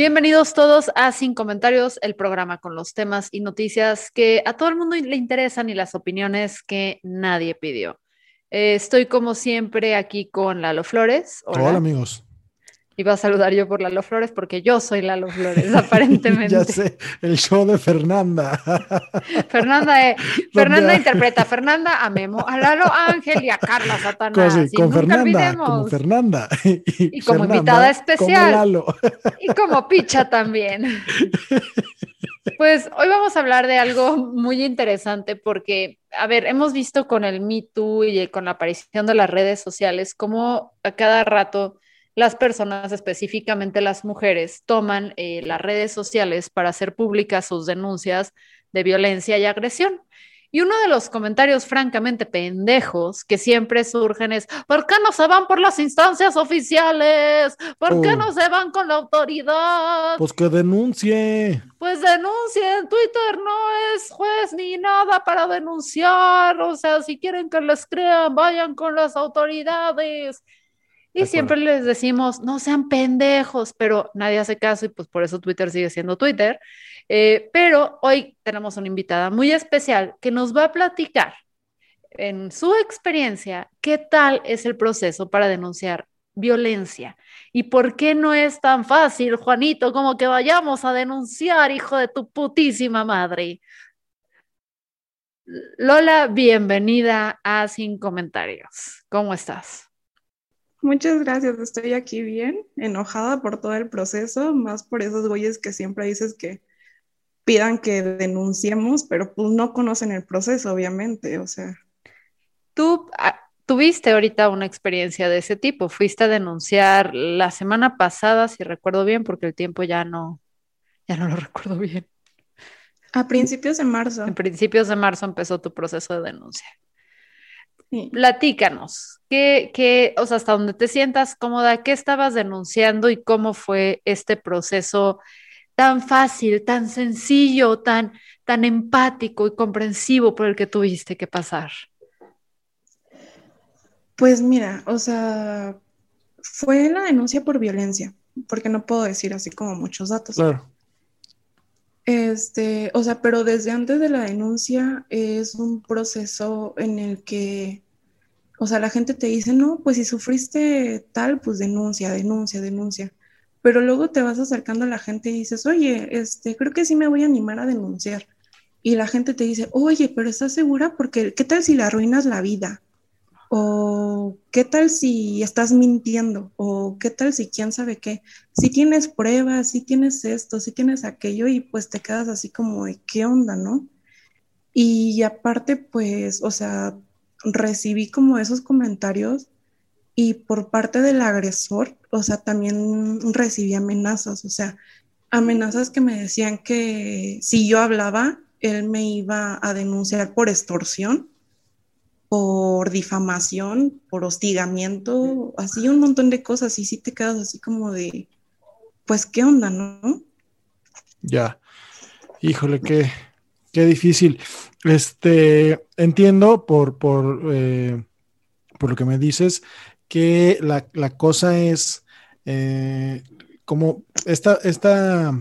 Bienvenidos todos a Sin Comentarios, el programa con los temas y noticias que a todo el mundo le interesan y las opiniones que nadie pidió. Eh, estoy como siempre aquí con Lalo Flores. Hola, amigos. Iba a saludar yo por Lalo Flores porque yo soy Lalo Flores, aparentemente. ya sé, el show de Fernanda. Fernanda, eh, Fernanda interpreta a Fernanda, a Memo, a Lalo Ángel y a Carla Satanás. Sí, con Fernanda, como Fernanda. Y, como invitada especial. Como Lalo. Y como Picha también. Pues hoy vamos a hablar de algo muy interesante porque, a ver, hemos visto con el Me Too y con la aparición de las redes sociales cómo a cada rato las personas, específicamente las mujeres, toman eh, las redes sociales para hacer públicas sus denuncias de violencia y agresión. Y uno de los comentarios francamente pendejos que siempre surgen es, ¿por qué no se van por las instancias oficiales? ¿Por qué oh. no se van con la autoridad? Pues que denuncie. Pues denuncien. Twitter no es juez ni nada para denunciar. O sea, si quieren que les crean, vayan con las autoridades. Y siempre les decimos, no sean pendejos, pero nadie hace caso y pues por eso Twitter sigue siendo Twitter. Eh, pero hoy tenemos una invitada muy especial que nos va a platicar en su experiencia qué tal es el proceso para denunciar violencia y por qué no es tan fácil, Juanito, como que vayamos a denunciar, hijo de tu putísima madre. Lola, bienvenida a Sin Comentarios. ¿Cómo estás? Muchas gracias, estoy aquí bien, enojada por todo el proceso, más por esos güeyes que siempre dices que pidan que denunciemos, pero pues no conocen el proceso, obviamente, o sea. Tú ah, tuviste ahorita una experiencia de ese tipo, fuiste a denunciar la semana pasada, si recuerdo bien, porque el tiempo ya no, ya no lo recuerdo bien. A principios de marzo. En principios de marzo empezó tu proceso de denuncia. Platícanos, ¿qué, qué, o sea, hasta donde te sientas cómoda, qué estabas denunciando y cómo fue este proceso tan fácil, tan sencillo, tan, tan empático y comprensivo por el que tuviste que pasar? Pues mira, o sea, fue la denuncia por violencia, porque no puedo decir así como muchos datos. Claro. Este, o sea, pero desde antes de la denuncia es un proceso en el que, o sea, la gente te dice, no, pues si sufriste tal, pues denuncia, denuncia, denuncia. Pero luego te vas acercando a la gente y dices, oye, este, creo que sí me voy a animar a denunciar. Y la gente te dice, oye, pero ¿estás segura? Porque, ¿qué tal si le arruinas la vida? O qué tal si estás mintiendo, o qué tal si quién sabe qué. Si tienes pruebas, si tienes esto, si tienes aquello, y pues te quedas así como qué onda, ¿no? Y aparte, pues, o sea, recibí como esos comentarios y por parte del agresor, o sea, también recibí amenazas, o sea, amenazas que me decían que si yo hablaba, él me iba a denunciar por extorsión por difamación, por hostigamiento, así un montón de cosas y sí te quedas así como de, pues, ¿qué onda, no? Ya, híjole, qué, qué difícil. Este, entiendo por, por, eh, por lo que me dices que la, cosa es eh, como esta, esta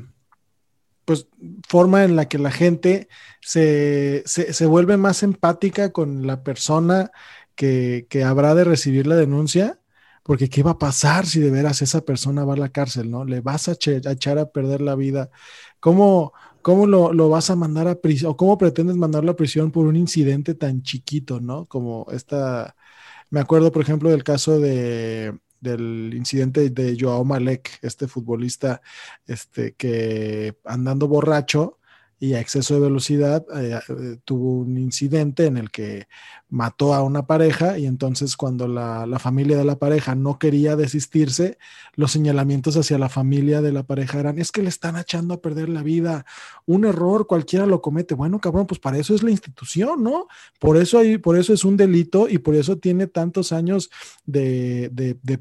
pues, forma en la que la gente se, vuelve más empática con la persona que, habrá de recibir la denuncia, porque ¿qué va a pasar si de veras esa persona va a la cárcel, no? Le vas a, echar a perder la vida. ¿Cómo, ¿cómo lo, vas a mandar a prisión? ¿O cómo pretendes mandarlo a prisión por un incidente tan chiquito, ¿no? Como esta, me acuerdo, por ejemplo, del caso de, del incidente de Joao Malek, este futbolista, este, que andando borracho, y a exceso de velocidad eh, eh, tuvo un incidente en el que mató a una pareja y entonces cuando la, familia de la pareja no quería desistirse, los señalamientos hacia la familia de la pareja eran, es que le están echando a perder la vida, un error cualquiera lo comete, bueno cabrón, pues para eso es la institución, ¿no? Por eso, hay, por eso es un delito y por eso tiene tantos años de,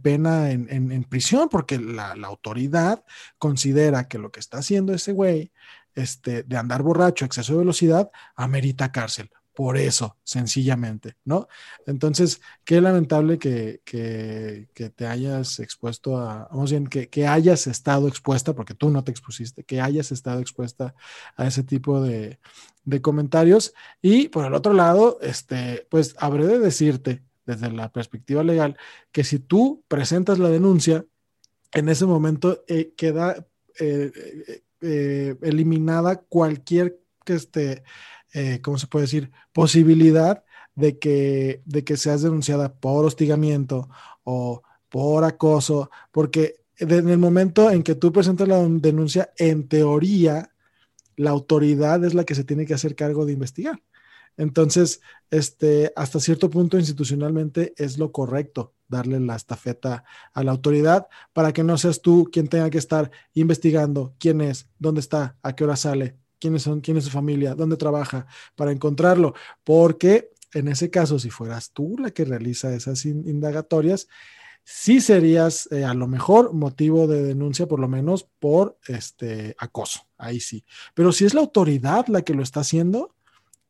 pena en, en, prisión, porque la, la autoridad considera que lo que está haciendo ese güey este, de andar borracho, exceso de velocidad, amerita cárcel. Por eso, sencillamente, ¿no? Entonces, qué lamentable que, te hayas expuesto a, vamos bien, que, que, hayas estado expuesta, porque tú no te expusiste, que hayas estado expuesta a ese tipo de, de comentarios. Y por el otro lado, este, pues habré de decirte, desde la perspectiva legal, que si tú presentas la denuncia, en ese momento eh, queda eh, eh, eliminada cualquier, este, eh, ¿cómo se puede decir? Posibilidad de que, de que seas denunciada por hostigamiento o por acoso, porque en el momento en que tú presentas la denuncia, en teoría, la autoridad es la que se tiene que hacer cargo de investigar. Entonces, este, hasta cierto punto institucionalmente es lo correcto darle la estafeta a la autoridad para que no seas tú quien tenga que estar investigando quién es, dónde está, a qué hora sale, quiénes son, quién es su familia, dónde trabaja, para encontrarlo. Porque en ese caso, si fueras tú la que realiza esas indagatorias, sí serías eh, a lo mejor motivo de denuncia, por lo menos por este acoso. Ahí sí. Pero si es la autoridad la que lo está haciendo,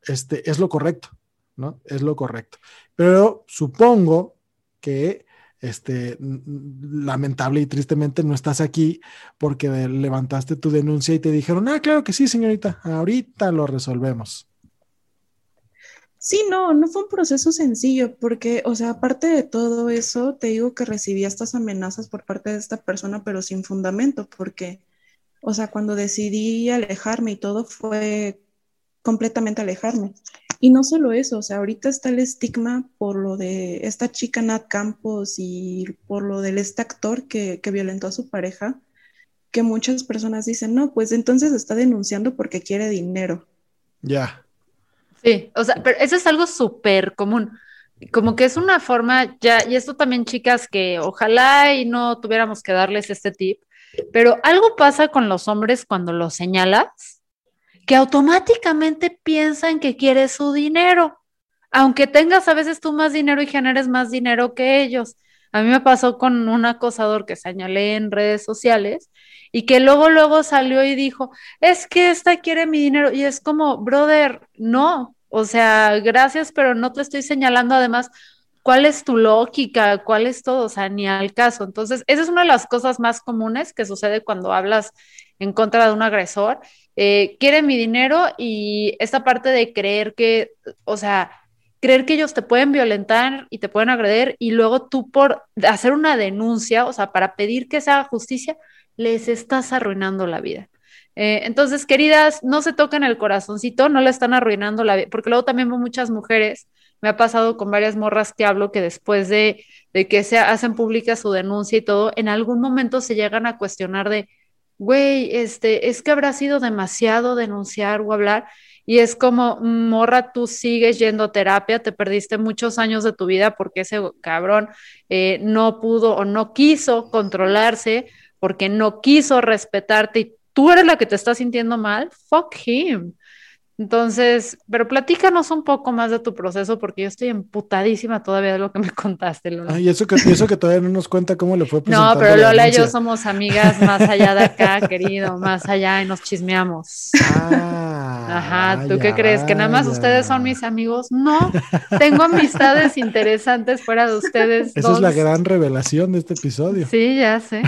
este, es lo correcto, ¿no? Es lo correcto. Pero supongo que este, lamentable y tristemente no estás aquí porque levantaste tu denuncia y te dijeron, ah, claro que sí, señorita, ahorita lo resolvemos. Sí, no, no fue un proceso sencillo porque, o sea, aparte de todo eso, te digo que recibí estas amenazas por parte de esta persona, pero sin fundamento, porque, o sea, cuando decidí alejarme y todo fue completamente alejarme. Y no solo eso, o sea, ahorita está el estigma por lo de esta chica Nat Campos y por lo del este actor que, que violentó a su pareja, que muchas personas dicen, no, pues entonces está denunciando porque quiere dinero. Ya. Sí, o sea, pero eso es algo súper común. Como que es una forma, ya, y esto también, chicas, que ojalá y no tuviéramos que darles este tip, pero algo pasa con los hombres cuando los señalas que automáticamente piensan que quieres su dinero, aunque tengas a veces tú más dinero y generes más dinero que ellos. A mí me pasó con un acosador que señalé en redes sociales y que luego, luego salió y dijo, es que esta quiere mi dinero. Y es como, brother, no, o sea, gracias, pero no te estoy señalando además cuál es tu lógica, cuál es todo, o sea, ni al caso. Entonces, esa es una de las cosas más comunes que sucede cuando hablas en contra de un agresor eh, quieren mi dinero y esta parte de creer que, o sea, creer que ellos te pueden violentar y te pueden agredir y luego tú por hacer una denuncia, o sea, para pedir que se haga justicia, les estás arruinando la vida. Eh, entonces, queridas, no se toquen el corazoncito, no le están arruinando la vida, porque luego también veo muchas mujeres, me ha pasado con varias morras que hablo que después de, de que se hacen pública su denuncia y todo, en algún momento se llegan a cuestionar de, güey, este, es que habrá sido demasiado denunciar o hablar. Y es como, morra, tú sigues yendo a terapia, te perdiste muchos años de tu vida porque ese cabrón eh, no pudo o no quiso controlarse, porque no quiso respetarte y tú eres la que te está sintiendo mal. Fuck him. Entonces, pero platícanos un poco más de tu proceso porque yo estoy emputadísima todavía de lo que me contaste, Lola. y eso que, eso que todavía no nos cuenta cómo le fue No, pero Lola y yo somos amigas más allá de acá, querido, más allá y nos chismeamos. Ah, Ajá, ¿tú qué crees? ¿Que nada más ustedes son mis amigos? No, tengo amistades interesantes fuera de ustedes. Esa es la gran revelación de este episodio. Sí, ya sé.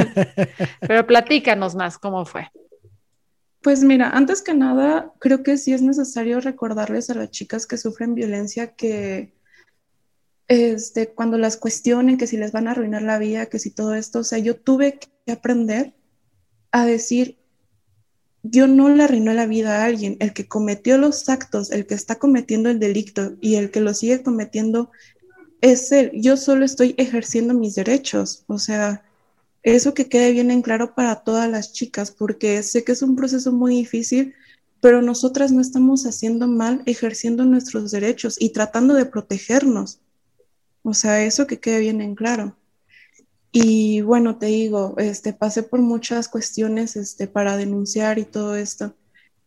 pero platícanos más, ¿cómo fue? Pues mira, antes que nada, creo que sí es necesario recordarles a las chicas que sufren violencia que este, cuando las cuestionen, que si les van a arruinar la vida, que si todo esto, o sea, yo tuve que aprender a decir, yo no le arruinó la vida a alguien. El que cometió los actos, el que está cometiendo el delito y el que lo sigue cometiendo es él. Yo solo estoy ejerciendo mis derechos. O sea, eso que quede bien en claro para todas las chicas, porque sé que es un proceso muy difícil, pero nosotras no estamos haciendo mal ejerciendo nuestros derechos y tratando de protegernos. O sea, eso que quede bien en claro. Y bueno, te digo, este, pasé por muchas cuestiones este, para denunciar y todo esto.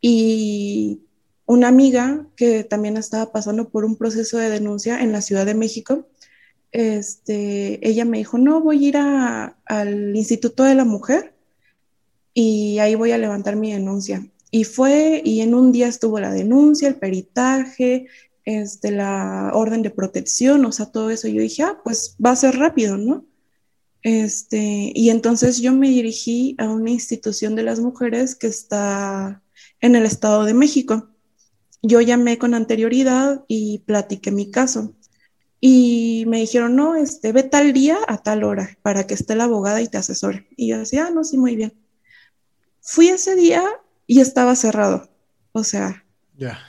Y una amiga que también estaba pasando por un proceso de denuncia en la Ciudad de México, este, ella me dijo, no, voy a ir al Instituto de la Mujer y ahí voy a levantar mi denuncia. Y fue, y en un día estuvo la denuncia, el peritaje, este, la orden de protección, o sea, todo eso. Yo dije, ah, pues va a ser rápido, ¿no? Este, y entonces yo me dirigí a una institución de las mujeres que está en el Estado de México. Yo llamé con anterioridad y platiqué mi caso. Y me dijeron, no, este, ve tal día a tal hora para que esté la abogada y te asesore. Y yo decía, ah, no, sí, muy bien. Fui ese día y estaba cerrado. O sea. Ya.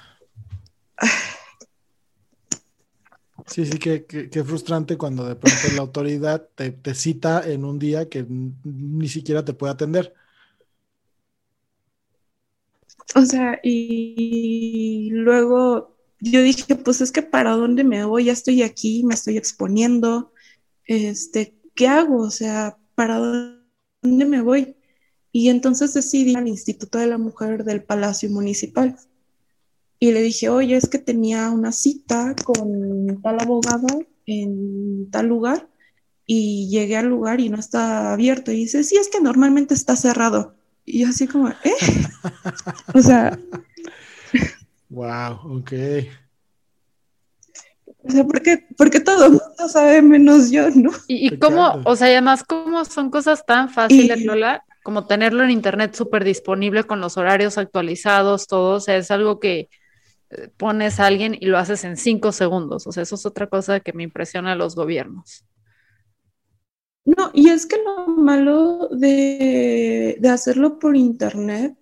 Sí, sí, qué que, frustrante cuando de pronto la autoridad te, te, cita en un día que ni siquiera te puede atender. O sea, y luego yo dije, pues es que para dónde me voy, ya estoy aquí, me estoy exponiendo, este, ¿qué hago? O sea, ¿para dónde me voy? Y entonces decidí al Instituto de la Mujer del Palacio Municipal y le dije, oye, es que tenía una cita con tal abogado en tal lugar y llegué al lugar y no está abierto. Y dice, sí, es que normalmente está cerrado. Y yo así como, ¿eh? o sea... Wow, ok. O sea, porque, porque todo el mundo sabe menos yo, ¿no? Y, cómo, o sea, además, cómo son cosas tan fáciles, Lola, como tenerlo en internet súper disponible con los horarios actualizados, todo, o sea, es algo que, pones a alguien y lo haces en cinco segundos. O sea, eso es otra cosa que me impresiona a los gobiernos. No, y es que lo malo de, hacerlo por internet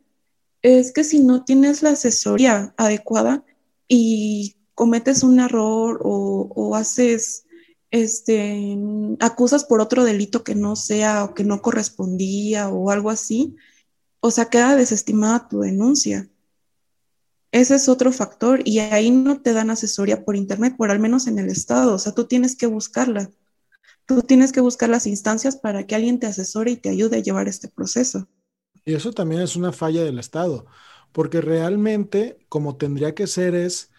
es que si no tienes la asesoría adecuada y cometes un error o, haces, este, acusas por otro delito que no sea o que no correspondía o algo así, o sea, queda desestimada tu denuncia. Ese es otro factor y ahí no te dan asesoría por internet, por al menos en el estado. O sea, tú tienes que buscarla. Tú tienes que buscar las instancias para que alguien te asesore y te ayude a llevar este proceso. Y eso también es una falla del Estado, porque realmente como tendría que ser es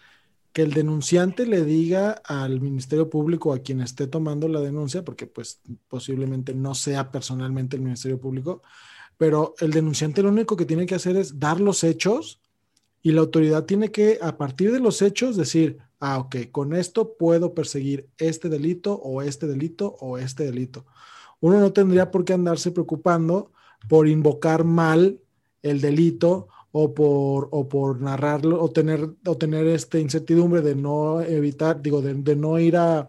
que el denunciante le diga al Ministerio Público, a quien esté tomando la denuncia, porque pues posiblemente no sea personalmente el Ministerio Público, pero el denunciante lo único que tiene que hacer es dar los hechos y la autoridad tiene que, a partir de los hechos, decir, ah, ok, con esto puedo perseguir este delito o este delito o este delito. Uno no tendría por qué andarse preocupando por invocar mal el delito o por, o por narrarlo o tener, o tener esta incertidumbre de no evitar, digo, de, no ir a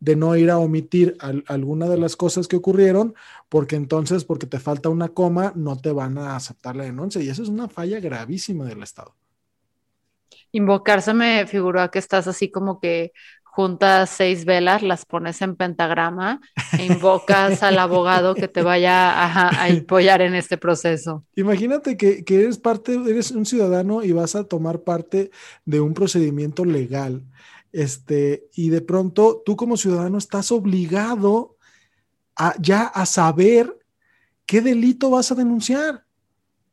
de no ir a omitir alguna de las cosas que ocurrieron, porque entonces, porque te falta una coma, no te van a aceptar la denuncia. Y eso es una falla gravísima del Estado. Invocarse me figuró a que estás así como que juntas seis velas, las pones en pentagrama e invocas al abogado que te vaya a, apoyar en este proceso. Imagínate que, que, eres parte, eres un ciudadano y vas a tomar parte de un procedimiento legal. Este, y de pronto tú como ciudadano estás obligado a, ya a saber qué delito vas a denunciar.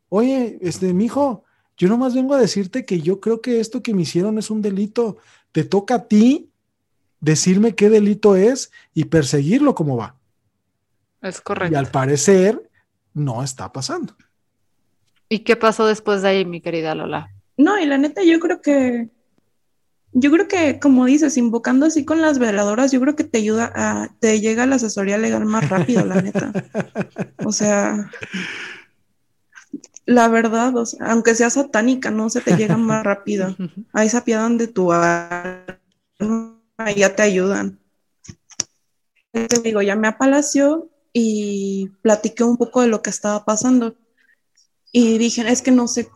Oye, este, mijo, yo nomás vengo a decirte que yo creo que esto que me hicieron es un delito. Te toca a ti decirme qué delito es y perseguirlo como va. Es correcto. Y al parecer no está pasando. ¿Y qué pasó después de ahí, mi querida Lola? No, y la neta, yo creo que, yo creo que, como dices, invocando así con las veladoras, yo creo que te ayuda a, te llega la asesoría legal más rápido, la neta. O sea, la verdad, aunque sea satánica, no se te llega más rápido. Ahí se apiadan de tu alma ya te ayudan. Te digo, llamé a Palacio y platiqué un poco de lo que estaba pasando. Y dije, es que no sé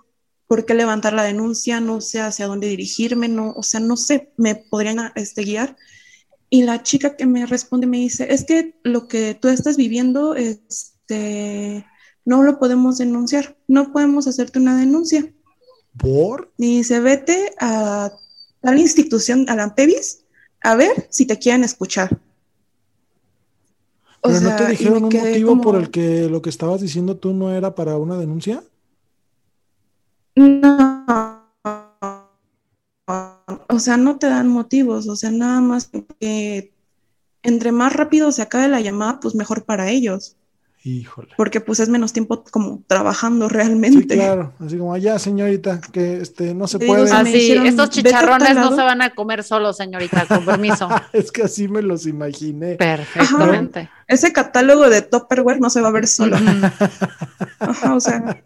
por qué levantar la denuncia, no sé hacia dónde dirigirme, no, o sea, no sé, me podrían este, guiar. Y la chica que me responde me dice, es que lo que tú estás viviendo, este, no lo podemos denunciar, no podemos hacerte una denuncia. ¿Por? Y dice, vete a tal institución, a la PEVIS, a ver si te quieren escuchar. ¿Pero no te dijeron un motivo por el que lo que estabas diciendo tú no era para una denuncia? No. O sea, no te dan motivos, o sea, nada más que entre más rápido se acabe la llamada, pues mejor para ellos. Híjole. Porque pues es menos tiempo como trabajando realmente. Sí, claro. Así como, ya señorita, que este no se puede. Así, estos chicharrones no se van a comer solos, señorita, con permiso. es que así me los imaginé. Perfectamente. Ese catálogo de Topperware no se va a ver solo. Ajá, o sea.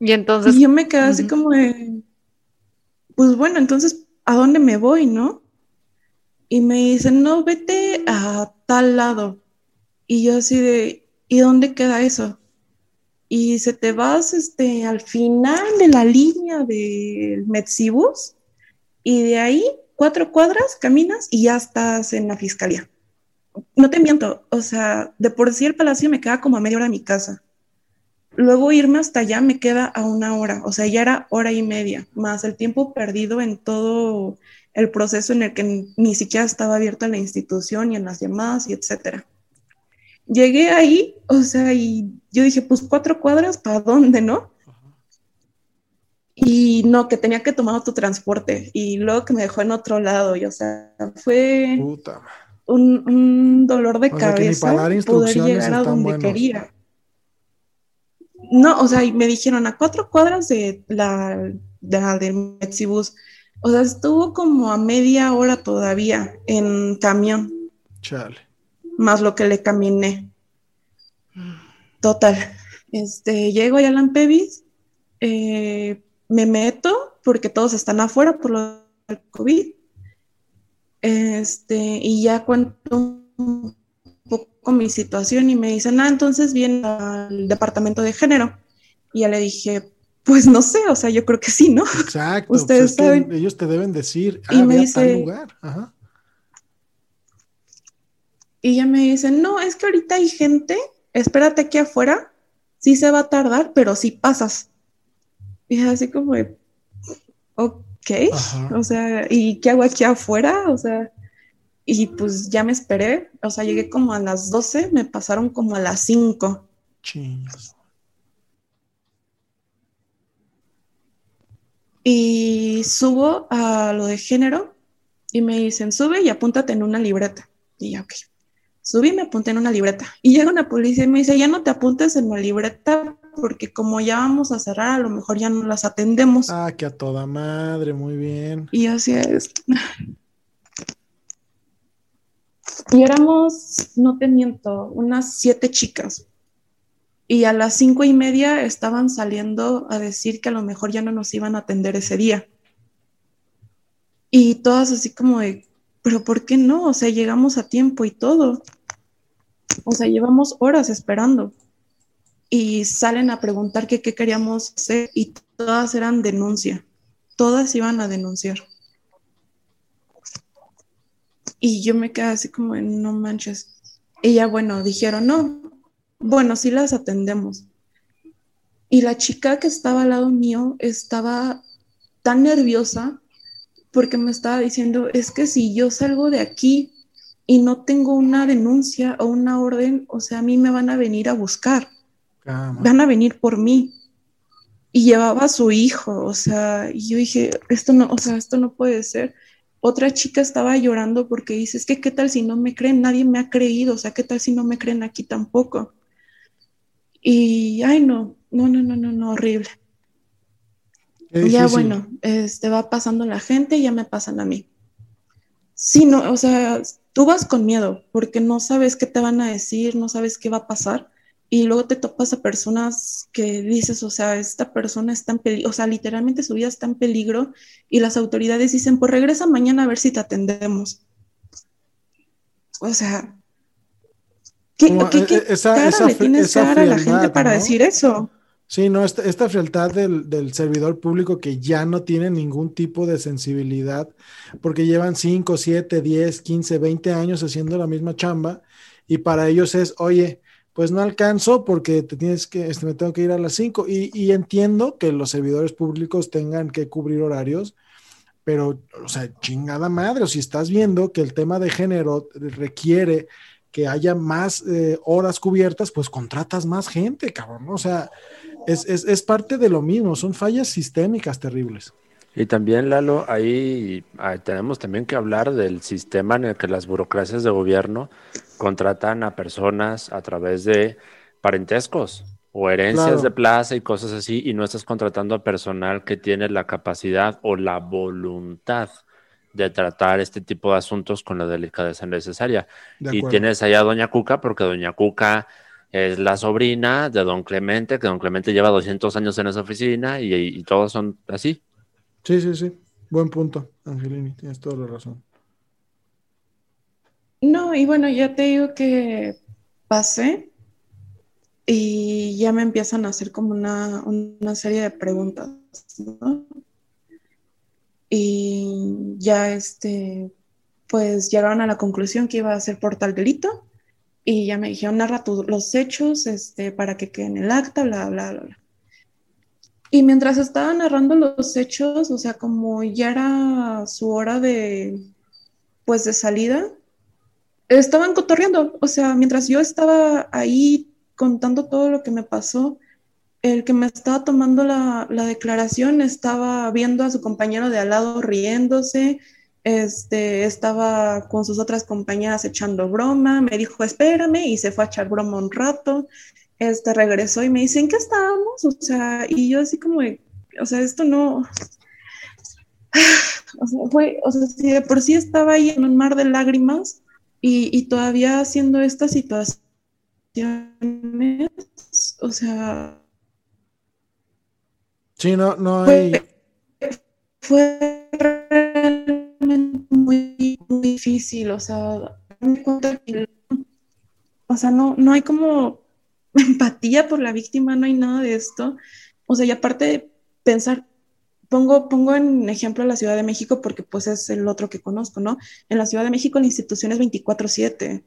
Y entonces. Y yo me quedé así como de. Pues bueno, entonces, ¿a dónde me voy, no? Y me dicen, no, vete a tal lado. Y yo así de, ¿y dónde queda eso? Y se te vas este, al final de la línea del Metsibus y de ahí cuatro cuadras caminas y ya estás en la fiscalía. No te miento, o sea, de por sí el palacio me queda como a media hora de mi casa. Luego irme hasta allá me queda a una hora, o sea, ya era hora y media, más el tiempo perdido en todo el proceso en el que ni siquiera estaba abierta la institución y en las llamadas y etcétera. Llegué ahí, o sea, y yo dije, pues cuatro cuadras, ¿para dónde, no? Y no, que tenía que tomar otro transporte y luego que me dejó en otro lado, y o sea, fue Un, dolor de cabeza poder llegar a donde quería. No, o sea, y me dijeron a cuatro cuadras de la, de la del Metsibus o sea, estuvo como a media hora todavía en camión. Chale. Más lo que le caminé. Total. Este, llego a Lampevis, eh, me meto porque todos están afuera por lo del COVID. Este, y ya cuento un poco mi situación y me dicen, ah, entonces viene al departamento de género. Y ya le dije, pues no sé, o sea, yo creo que sí, ¿no? Exacto. Pues Ustedes saben. ellos te deben decir, ah, y me dice, tal lugar. Ajá. Y ella me dice, no, es que ahorita hay gente, espérate aquí afuera, sí se va a tardar, pero sí pasas. Y es así como, ok, o sea, ¿y qué hago aquí afuera? O sea, y pues ya me esperé, o sea, llegué como a las 12, me pasaron como a las 5. Chingos. Y subo a lo de género y me dicen, sube y apúntate en una libreta. Y ya, ok. Subí y me apunté en una libreta. Y llega una policía y me dice, ya no te apuntes en la libreta porque como ya vamos a cerrar, a lo mejor ya no las atendemos. Ah, que a toda madre, muy bien. Y así es. Y éramos, no te miento, unas siete chicas y a las cinco y media estaban saliendo a decir que a lo mejor ya no nos iban a atender ese día. Y todas así como de, pero ¿por qué no? O sea, llegamos a tiempo y todo. O sea, llevamos horas esperando. Y salen a preguntar qué queríamos hacer y todas eran denuncia. Todas iban a denunciar. Y yo me quedé así como, no manches. Y ya, bueno, dijeron, no, bueno, sí las atendemos. Y la chica que estaba al lado mío estaba tan nerviosa porque me estaba diciendo, es que si yo salgo de aquí y no tengo una denuncia o una orden, o sea, a mí me van a venir a buscar. Van a venir por mí. Y llevaba a su hijo, o sea, y yo dije, esto no, o sea, esto no puede ser. Otra chica estaba llorando porque dice, es que qué tal si no me creen, nadie me ha creído, o sea, qué tal si no me creen aquí tampoco. Y, ay, no, no, no, no, no, no, horrible. Ya bueno, este va pasando la gente y ya me pasan a mí. Sí, no, o sea, tú vas con miedo porque no sabes qué te van a decir, no sabes qué va a pasar y luego te topas a personas que dices, o sea, esta persona está en peligro, o sea, literalmente su vida está en peligro y las autoridades dicen, pues regresa mañana a ver si te atendemos. O sea, ¿Qué, e, esa, cara le tienes dar a la gente para decir eso? Sí, no, esta, esta frialdad del, del, servidor público que ya no tiene ningún tipo de sensibilidad porque llevan 5, 7, 10, 15, 20 años haciendo la misma chamba y para ellos es, oye, pues no alcanzo porque te tienes que, este, me tengo que ir a las 5 y, y, entiendo que los servidores públicos tengan que cubrir horarios, pero, o sea, chingada madre, o si estás viendo que el tema de género requiere que haya más eh, horas cubiertas, pues contratas más gente, cabrón, o sea, es, es, es parte de lo mismo, son fallas sistémicas terribles. Y también, Lalo, ahí tenemos también que hablar del sistema en el que las burocracias de gobierno contratan a personas a través de parentescos o herencias de plaza y cosas así, y no estás contratando a personal que tiene la capacidad o la voluntad de tratar este tipo de asuntos con la delicadeza necesaria. Y tienes allá a Doña Cuca, porque Doña Cuca es la sobrina de Don Clemente, que Don Clemente lleva 200 años en esa oficina y todos son así. Sí, sí, sí. Buen punto, Angelini, tienes toda la razón. No, y bueno, ya te digo que pasé y ya me empiezan a hacer como una, serie de preguntas, ¿no? Y ya este, pues llegaron a la conclusión que iba a ser por tal delito y ya me dijeron, narra los hechos este, para que queden en el acta, bla, bla, bla, bla. Y mientras estaba narrando los hechos, o sea, como ya era su hora de, pues, de salida, estaban cotorreando. O sea, mientras yo estaba ahí contando todo lo que me pasó, el que me estaba tomando la, la declaración estaba viendo a su compañero de al lado riéndose, este, estaba con sus otras compañeras echando broma, me dijo, espérame, y se fue a echar broma un rato este, regresó y me dice, ¿en qué estábamos? O sea, y yo así como, o sea, esto no, o sea, fue, o sea, si de por sí estaba ahí en un mar de lágrimas y, todavía haciendo estas situaciones, o sea... Sí, no, no hay... Fue, realmente muy, muy difícil, o sea, me cuenta que, o sea, no, no hay como empatía por la víctima, no hay nada de esto. O sea, y aparte de pensar, pongo, pongo en ejemplo la Ciudad de México porque pues es el otro que conozco, ¿no? En la Ciudad de México la institución es 24/7.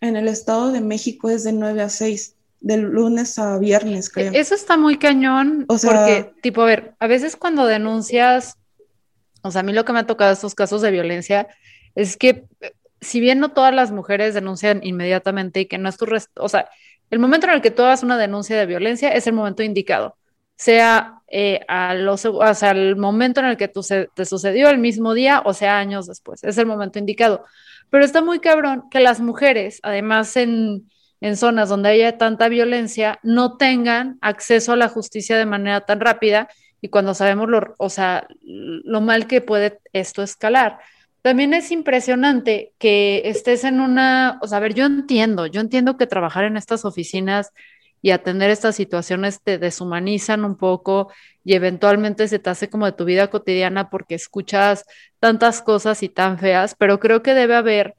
En el Estado de México es de 9 a 6 de lunes a viernes, creo. Eso está muy cañón, o sea, porque, tipo, a ver, a veces cuando denuncias, o sea, a mí lo que me ha tocado estos casos de violencia es que, si bien no todas las mujeres denuncian inmediatamente y que no es tu, o sea, el momento en el que tú hagas una denuncia de violencia es el momento indicado, sea eh, a los, o sea, el momento en el que tú te sucedió el mismo día o sea años después, es el momento indicado. Pero está muy cabrón que las mujeres, además en, en zonas donde haya tanta violencia, no tengan acceso a la justicia de manera tan rápida y cuando sabemos lo, o sea, lo mal que puede esto escalar. También es impresionante que estés en una, o sea, a ver, yo entiendo, yo entiendo que trabajar en estas oficinas y atender estas situaciones te deshumanizan un poco y eventualmente se te hace como de tu vida cotidiana porque escuchas tantas cosas y tan feas, pero creo que debe haber,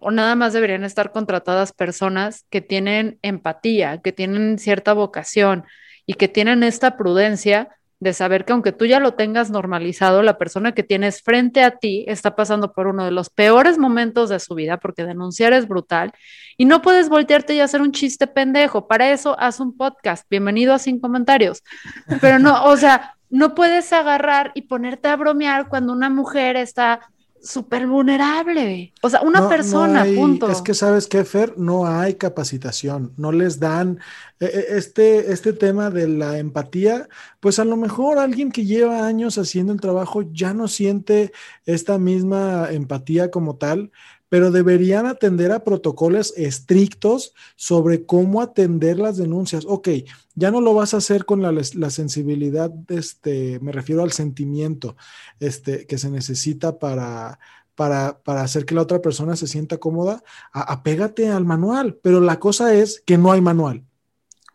o nada más deberían estar contratadas personas que tienen empatía, que tienen cierta vocación y que tienen esta prudencia de saber que aunque tú ya lo tengas normalizado, la persona que tienes frente a ti está pasando por uno de los peores momentos de su vida, porque denunciar es brutal, y no puedes voltearte y hacer un chiste pendejo. Para eso, haz un podcast. Bienvenido a Sin Comentarios. Pero no, o sea, no puedes agarrar y ponerte a bromear cuando una mujer está súper vulnerable. O sea, una persona, punto. Es que sabes que, Fer, no hay capacitación, no les dan e, e, este, este tema de la empatía, pues a lo mejor alguien que lleva años haciendo el trabajo ya no siente esta misma empatía como tal, pero deberían atender a protocolos estrictos sobre cómo atender las denuncias. Ok, ya no lo vas a hacer con la, sensibilidad, este, me refiero al sentimiento este, que se necesita para, para, para, hacer que la otra persona se sienta cómoda, apégate al manual, pero la cosa es que no hay manual.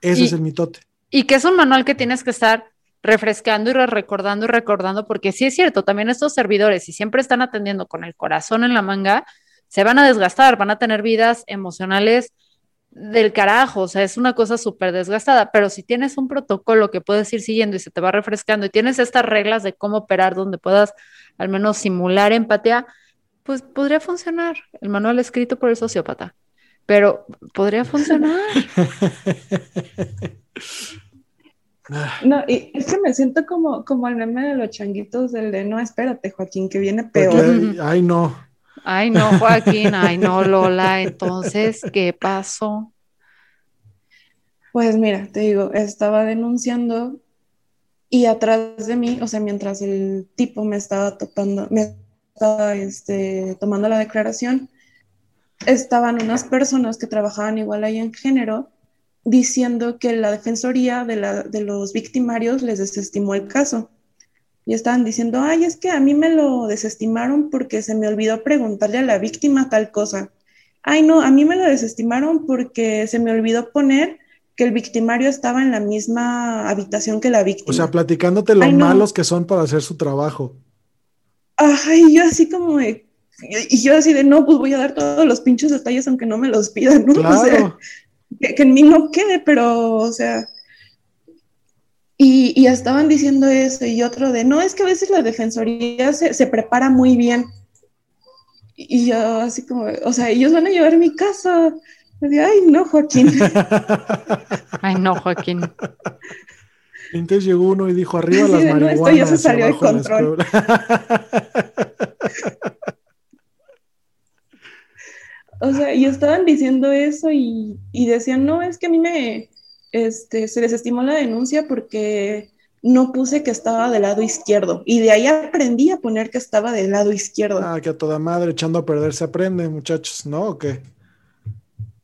Ese es el mitote. Y que es un manual que tienes que estar refrescando y recordando y recordando, porque sí es cierto, también estos servidores, si siempre están atendiendo con el corazón en la manga, se van a desgastar, van a tener vidas emocionales del carajo, o sea, es una cosa súper desgastada, pero si tienes un protocolo que puedes ir siguiendo y se te va refrescando y tienes estas reglas de cómo operar donde puedas al menos simular empatía, pues podría funcionar el manual escrito por el sociópata, pero podría funcionar. No, y es que me siento como, como el meme de los changuitos del de no, espérate, Joaquín, que viene peor. ay, no. Ay, no, Joaquín, ay, no, Lola. Entonces, ¿qué pasó? Pues mira, te digo, estaba denunciando y atrás de mí, o sea, mientras el tipo me estaba topando, me estaba este, tomando la declaración, estaban unas personas que trabajaban igual ahí en género diciendo que la defensoría de, la, de los victimarios les desestimó el caso y estaban diciendo, ay, es que a mí me lo desestimaron porque se me olvidó preguntarle a la víctima tal cosa. Ay, no, a mí me lo desestimaron porque se me olvidó poner que el victimario estaba en la misma habitación que la víctima. O sea, platicándote lo malos que son para hacer su trabajo. Ay, yo así como de, y yo así de, no, pues voy a dar todos los pinchos detalles aunque no me los pidan, ¿no? O sea, que, que en mí no quede, pero, o sea, y, estaban diciendo eso y otro de, no, es que a veces la defensoría se, prepara muy bien. Y yo así como, o sea, ellos van a llevar mi casa. ay, no, Joaquín. ay, no, Joaquín. Entonces llegó uno y dijo, arriba las marihuanas. esto ya se salió de control. o sea, y estaban diciendo eso y, y decían, no, es que a mí me, este, se desestimó la denuncia porque no puse que estaba del lado izquierdo. Y de ahí aprendí a poner que estaba del lado izquierdo. Ah, que a toda madre echando a perder se aprende, muchachos, ¿no? ¿O qué?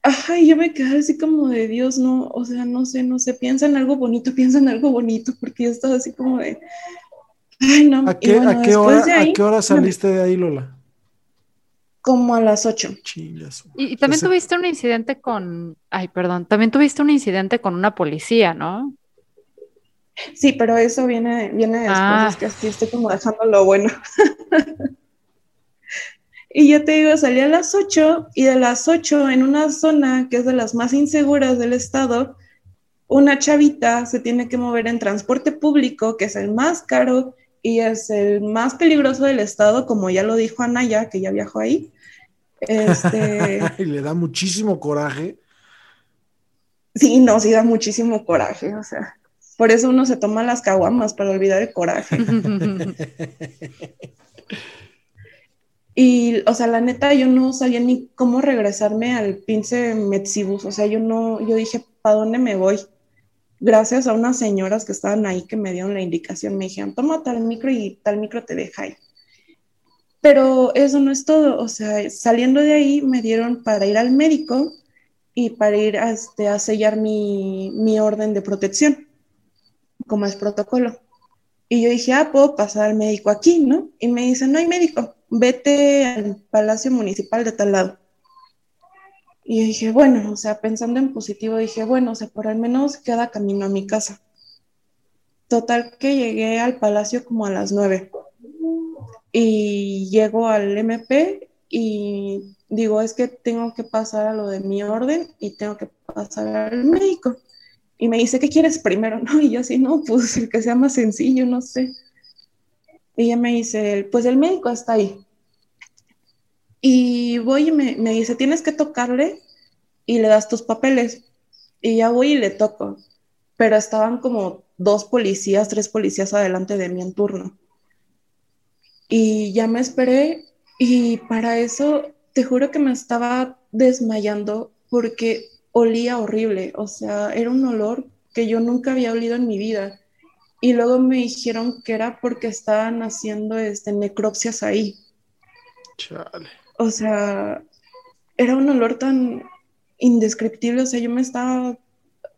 Ajá, y yo me quedé así como de Dios, no, o sea, no sé, no sé, piensa en algo bonito, piensa en algo bonito, porque yo estaba así como de, ay, no. ¿A qué, ¿a qué hora, ¿a qué hora saliste de ahí, Lola? Como a las 8. Y, también tuviste un incidente con, ay, perdón, también tuviste un incidente con una policía, ¿no? Sí, pero eso viene, viene después, ah. es que así estoy como dejando lo bueno. y yo te digo, salí a las 8 y de las 8 en una zona que es de las más inseguras del estado, una chavita se tiene que mover en transporte público, que es el más caro, y es el más peligroso del estado, como ya lo dijo Anaya, que ya viajó ahí. Este... y le da muchísimo coraje. Sí, no, sí da muchísimo coraje, o sea, por eso uno se toma las caguamas para olvidar el coraje. y, o sea, la neta, yo no sabía ni cómo regresarme al pinche Metsibus, o sea, yo no, yo dije, ¿para dónde me voy? gracias a unas señoras que estaban ahí que me dieron la indicación, me dijeron, toma tal micro y tal micro te deja ahí. Pero eso no es todo, o sea, saliendo de ahí me dieron para ir al médico y para ir a, este, a sellar mi, mi orden de protección, como es protocolo. Y yo dije, ah, puedo pasar al médico aquí, ¿no? Y me dice, no hay médico, vete al Palacio Municipal de tal lado. Y dije, bueno, o sea, pensando en positivo, dije, bueno, o sea, por al menos queda camino a mi casa. Total que llegué al palacio como a las nueve. Y llego al MP y digo, es que tengo que pasar a lo de mi orden y tengo que pasar al médico. Y me dice, ¿qué quieres primero? ¿No? Y yo así, no, pues el que sea más sencillo, no sé. Y ella me dice, pues el médico está ahí. Y voy y me, dice, tienes que tocarle y le das tus papeles. Y ya voy y le toco. Pero estaban como dos policías, tres policías adelante de mí en turno. Y ya me esperé y para eso te juro que me estaba desmayando porque olía horrible. O sea, era un olor que yo nunca había olido en mi vida. Y luego me dijeron que era porque estaban haciendo este, necropsias ahí. Chale o sea, era un olor tan indescriptible, o sea, yo me estaba,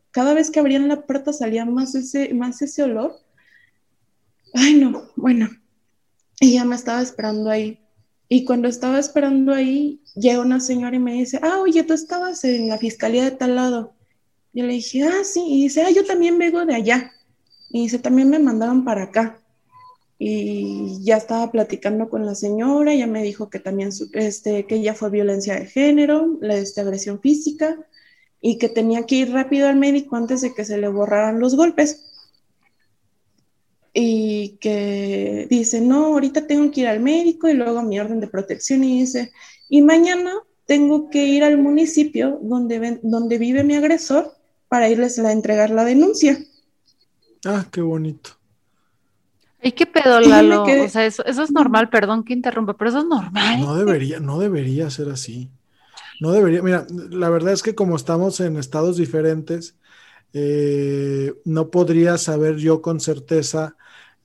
cada vez que abrían la puerta salía más ese, más ese olor. Ay, no, bueno, y ya me estaba esperando ahí. Y cuando estaba esperando ahí, llega una señora y me dice, ah, oye, tú estabas en la fiscalía de tal lado. Yo le dije, ah, sí, y dice, ah, yo también vengo de allá. Y dice, también me mandaron para acá y ya estaba platicando con la señora, ella me dijo que también este, que ella fue violencia de género, la este, agresión física, y que tenía que ir rápido al médico antes de que se le borraran los golpes. Y que dice, no, ahorita tengo que ir al médico y luego mi orden de protección y dice, y mañana tengo que ir al municipio donde, donde vive mi agresor para irles a entregar la denuncia. Ah, qué bonito. ¿Y qué pedo, Lalo? O sea, eso, eso, es normal, perdón que interrumpa, pero eso es normal. No debería, no debería ser así. No debería, mira, la verdad es que como estamos en estados diferentes, eh, no podría saber yo con certeza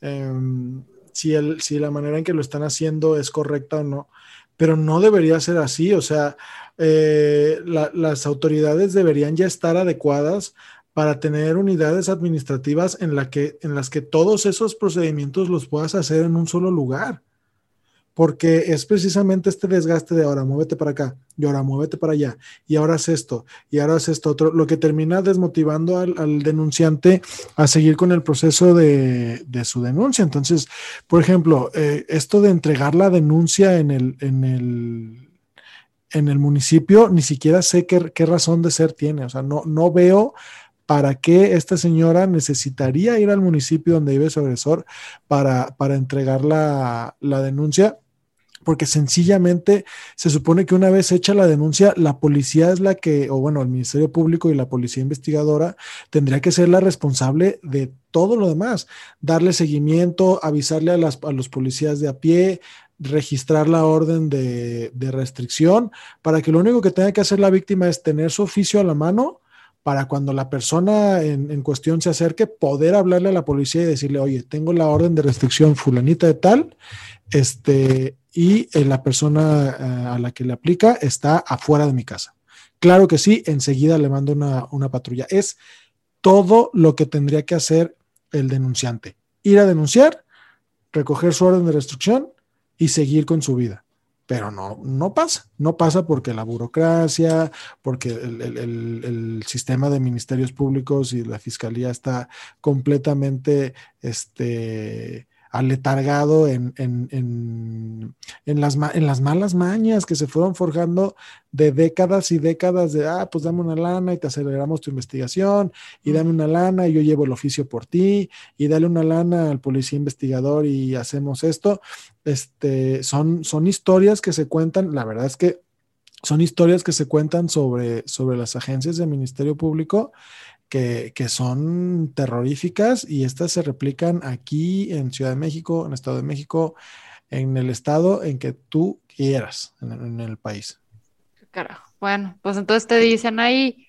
em, si, el, si la manera en que lo están haciendo es correcta o no, pero no debería ser así. O sea, eh, las autoridades deberían ya estar adecuadas para tener unidades administrativas en, la que, en las que todos esos procedimientos los puedas hacer en un solo lugar. Porque es precisamente este desgaste de ahora muévete para acá y ahora muévete para allá y ahora haz esto y ahora haz esto otro, lo que termina desmotivando al, denunciante a seguir con el proceso de, su denuncia. Entonces, por ejemplo, eh, esto de entregar la denuncia en el, municipio, ni siquiera sé qué, qué razón de ser tiene. O sea, no, no veo para qué esta señora necesitaría ir al municipio donde vive su agresor para, para entregar la, denuncia porque sencillamente se supone que una vez hecha la denuncia, la policía es la que, o bueno, el Ministerio Público y la policía investigadora tendría que ser la responsable de todo lo demás, darle seguimiento, avisarle a, las, a los policías de a pie, registrar la orden de, de restricción, para que lo único que tenga que hacer la víctima es tener su oficio a la mano para cuando la persona en, cuestión se acerque, poder hablarle a la policía y decirle, oye, tengo la orden de restricción fulanita de tal, este, y eh, la persona eh, a la que le aplica está afuera de mi casa. Claro que sí, enseguida le mando una, una patrulla. Es todo lo que tendría que hacer el denunciante. Ir a denunciar, recoger su orden de restricción y seguir con su vida pero no, no pasa, no pasa porque la burocracia, porque el, sistema de ministerios públicos y la fiscalía está completamente este, aletargado en, en, en, las, en las malas mañas que se fueron forjando de décadas y décadas de, ah, pues dame una lana y te aceleramos tu investigación, y dame una lana y yo llevo el oficio por ti, y dale una lana al policía investigador y hacemos esto. Este, son, son historias que se cuentan, la verdad es que son historias que se cuentan sobre, sobre las agencias del Ministerio Público que, son terroríficas y estas se replican aquí en Ciudad de México, en Estado de México, en el estado en que tú quieras, en, el país. Carajo. Bueno, pues entonces te dicen ahí,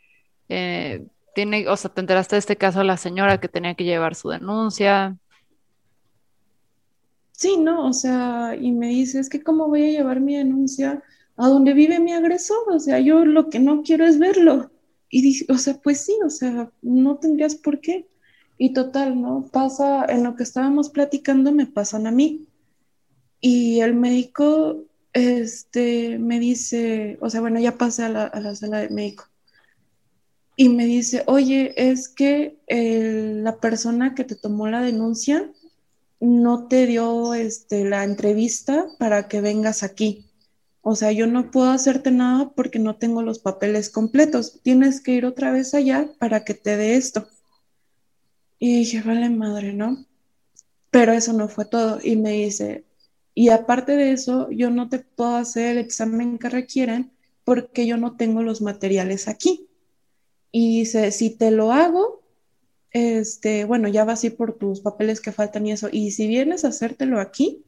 eh, tiene, o sea, te enteraste de este caso de la señora que tenía que llevar su denuncia. Sí, no, o sea, y me dice, es que cómo voy a llevar mi denuncia a donde vive mi agresor, o sea, yo lo que no quiero es verlo. Y dice, o sea, pues sí, o sea, no tendrías por qué. Y total, ¿no? Pasa, en lo que estábamos platicando, me pasan a mí. Y el médico, este, me dice, o sea, bueno, ya pasé a la, a la sala de médico. Y me dice, oye, es que la persona que te tomó la denuncia no te dio este, la entrevista para que vengas aquí. O sea, yo no puedo hacerte nada porque no tengo los papeles completos. Tienes que ir otra vez allá para que te dé esto. Y dije, vale madre, ¿no? Pero eso no fue todo. Y me dice, y aparte de eso, yo no te puedo hacer el examen que requieren porque yo no tengo los materiales aquí. Y dice, si te lo hago, este, bueno, ya vas a ir por tus papeles que faltan y eso. Y si vienes a hacértelo aquí,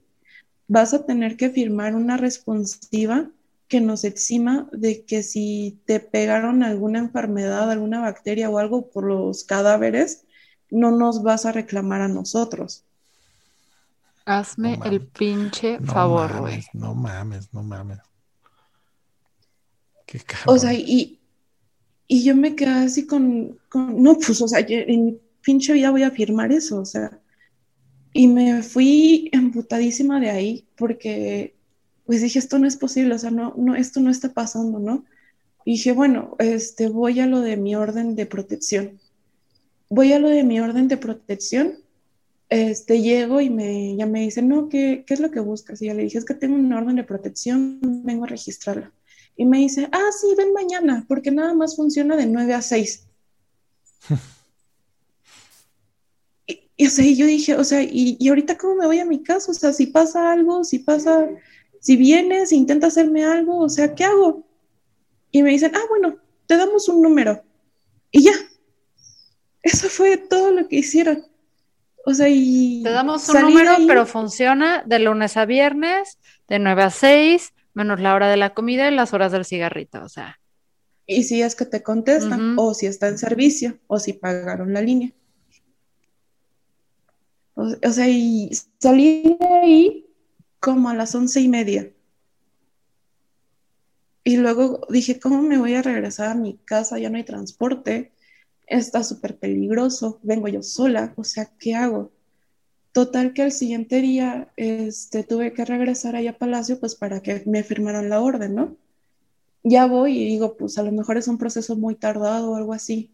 vas a tener que firmar una responsiva que nos exima de que si te pegaron alguna enfermedad, alguna bacteria o algo por los cadáveres, no nos vas a reclamar a nosotros. Hazme el pinche favor, güey. No mames, no mames. Qué O sea, y, y yo me quedé así con, con, no, pues, o sea, en mi pinche vida voy a firmar eso, o sea, y me fui emputadísima de ahí porque pues dije, esto no es posible, o sea, no, no, esto no está pasando, ¿no? Y dije, bueno, este, voy a lo de mi orden de protección. Voy a lo de mi orden de protección, este, llego y me, ya me dicen, no, ¿qué, ¿qué es lo que buscas? Y ya le dije, es que tengo una orden de protección, vengo a registrarla. Y me dice, ah, sí, ven mañana, porque nada más funciona de 9 a 6. y, o sea, yo dije, o sea, ¿y, ¿y, ahorita cómo me voy a mi casa? O sea, si pasa algo, si pasa, si vienes, intenta hacerme algo, o sea, ¿qué hago? Y me dicen, ah, bueno, te damos un número. Y ya. Eso fue todo lo que hicieron. O sea, y. Te damos un número, pero funciona de lunes a viernes, de 9 a 6, menos la hora de la comida y las horas del cigarrito, o sea. Y si es que te contestan, o si está en servicio, o si pagaron la línea. O, sea, y salí de ahí como a las once y media. Y luego dije, ¿cómo me voy a regresar a mi casa? Ya no hay transporte, está súper peligroso, vengo yo sola, o sea, ¿qué hago? Total que al siguiente día este, tuve que regresar allá a Palacio pues para que me firmaran la orden, ¿no? Ya voy y digo, pues a lo mejor es un proceso muy tardado o algo así.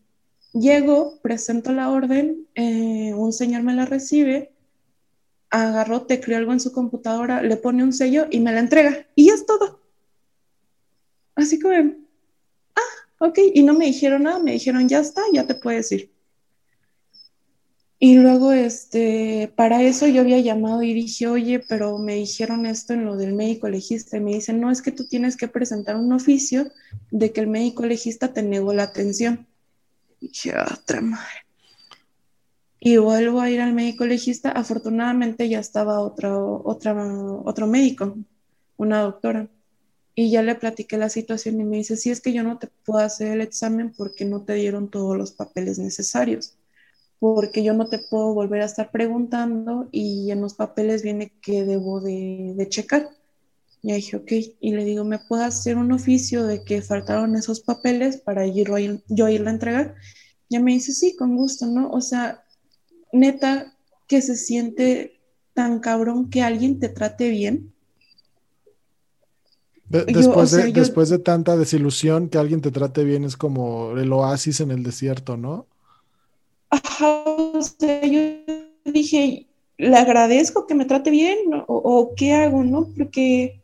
Llego, presento la orden, eh, un señor me la recibe, agarró, te creó algo en su computadora, le pone un sello y me la entrega. Y es todo. Así como, ah, ok, y no me dijeron nada, me dijeron, ya está, ya te puedes ir. Y luego, este, para eso yo había llamado y dije, oye, pero me dijeron esto en lo del médico legista. Y me dicen, no, es que tú tienes que presentar un oficio de que el médico legista te negó la atención. Y dije, otra madre. Y vuelvo a ir al médico legista. Afortunadamente ya estaba otro, otra, otro médico, una doctora. Y ya le platiqué la situación y me dice, sí, es que yo no te puedo hacer el examen porque no te dieron todos los papeles necesarios, porque yo no te puedo volver a estar preguntando y en los papeles viene que debo de, de checar. Y dije, ok, y le digo, ¿me puedo hacer un oficio de que faltaron esos papeles para ir, yo irla a entregar? Ya me dice, sí, con gusto, ¿no? O sea, neta, que se siente tan cabrón que alguien te trate bien después, de, después de tanta desilusión, que alguien te trate bien es como el oasis en el desierto, ¿no? Ajá, o sea, yo dije, le agradezco que me trate bien o, qué hago, ¿no? Porque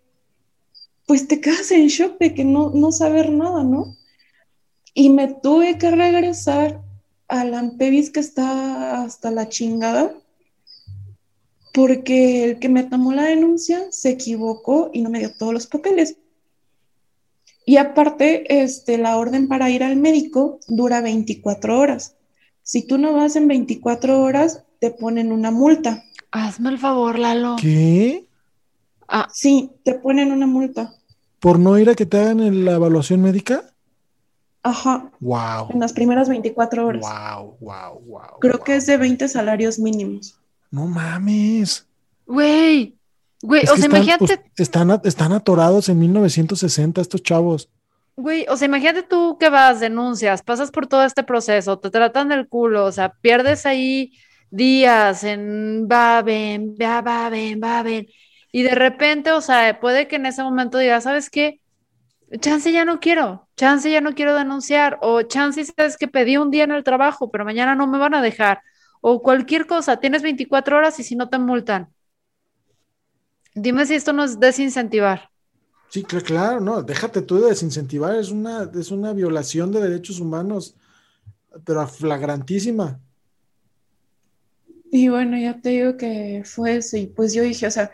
pues te quedas en shock de que no, no saber nada, ¿no? Y me tuve que regresar al Ampevis que está hasta la chingada porque el que me tomó la denuncia se equivocó y no me dio todos los papeles. Y aparte, este, la orden para ir al médico dura 24 horas. Si tú no vas en 24 horas, te ponen una multa. Hazme el favor, Lalo. ¿Qué? Ah. Sí, te ponen una multa. ¿Por no ir a que te hagan la evaluación médica? Ajá. Wow. En las primeras 24 horas. Wow, wow, wow. Creo que es de 20 salarios mínimos. No mames. Güey, güey, o sea, imagínate. Están, están atorados en 1960 estos chavos. Güey, o sea, imagínate tú que vas, denuncias, pasas por todo este proceso, te tratan del culo, o sea, pierdes ahí días en va, ven, va, va, ven, va, ven. Y de repente, o sea, puede que en ese momento digas, ¿sabes qué? Chance ya no quiero, chance ya no quiero denunciar, o chance sabes que pedí un día en el trabajo, pero mañana no me van a dejar o cualquier cosa, tienes 24 horas y si no te multan. Dime si esto no es desincentivar. Sí, claro, no, déjate tú de desincentivar, es una, es una violación de derechos humanos, pero flagrantísima. Y bueno, ya te digo que fue eso, y pues yo dije, o sea,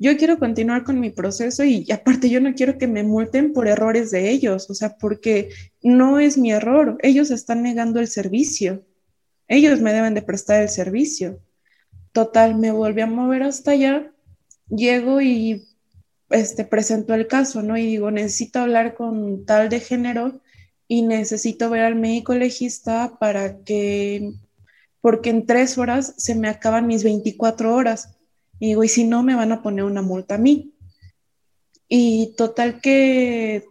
yo quiero continuar con mi proceso y, aparte yo no quiero que me multen por errores de ellos, o sea, porque no es mi error, ellos están negando el servicio. Ellos me deben de prestar el servicio. Total, me volví a mover hasta allá, llego y este, presento el caso, ¿no? Y digo, necesito hablar con tal de género y necesito ver al médico legista para que, porque en tres horas se me acaban mis 24 horas. Y digo, y si no, me van a poner una multa a mí. Y total que,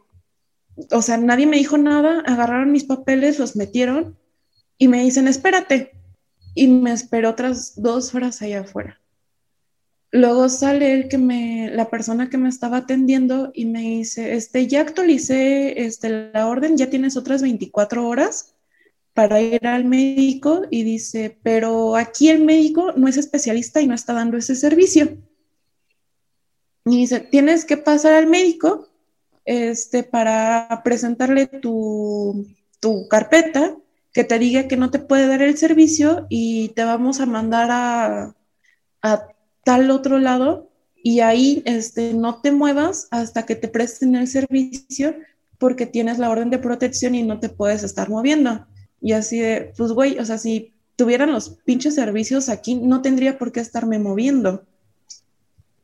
o sea, nadie me dijo nada, agarraron mis papeles, los metieron y me dicen, espérate. Y me esperó otras dos horas allá afuera. Luego sale el que me, la persona que me estaba atendiendo y me dice, este, ya actualicé este, la orden, ya tienes otras 24 horas para ir al médico y dice, pero aquí el médico no es especialista y no está dando ese servicio. Y dice, tienes que pasar al médico este, para presentarle tu, tu carpeta, que te diga que no te puede dar el servicio y te vamos a mandar a, a tal otro lado y ahí este, no te muevas hasta que te presten el servicio porque tienes la orden de protección y no te puedes estar moviendo. Y así de, pues güey, o sea, si tuvieran los pinches servicios aquí, no tendría por qué estarme moviendo.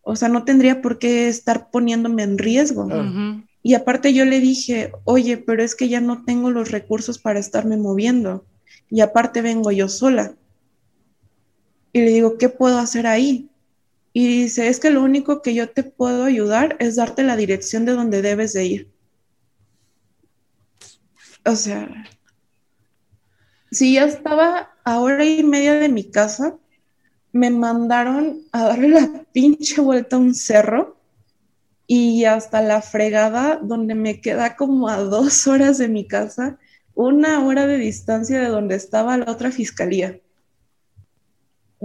O sea, no tendría por qué estar poniéndome en riesgo. Y aparte yo le dije, oye, pero es que ya no tengo los recursos para estarme moviendo. Y aparte vengo yo sola. Y le digo, ¿qué puedo hacer ahí? Y dice, es que lo único que yo te puedo ayudar es darte la dirección de donde debes de ir. O sea, si ya estaba a hora y media de mi casa, me mandaron a darle la pinche vuelta a un cerro y hasta la fregada donde me queda como a dos horas de mi casa, una hora de distancia de donde estaba la otra fiscalía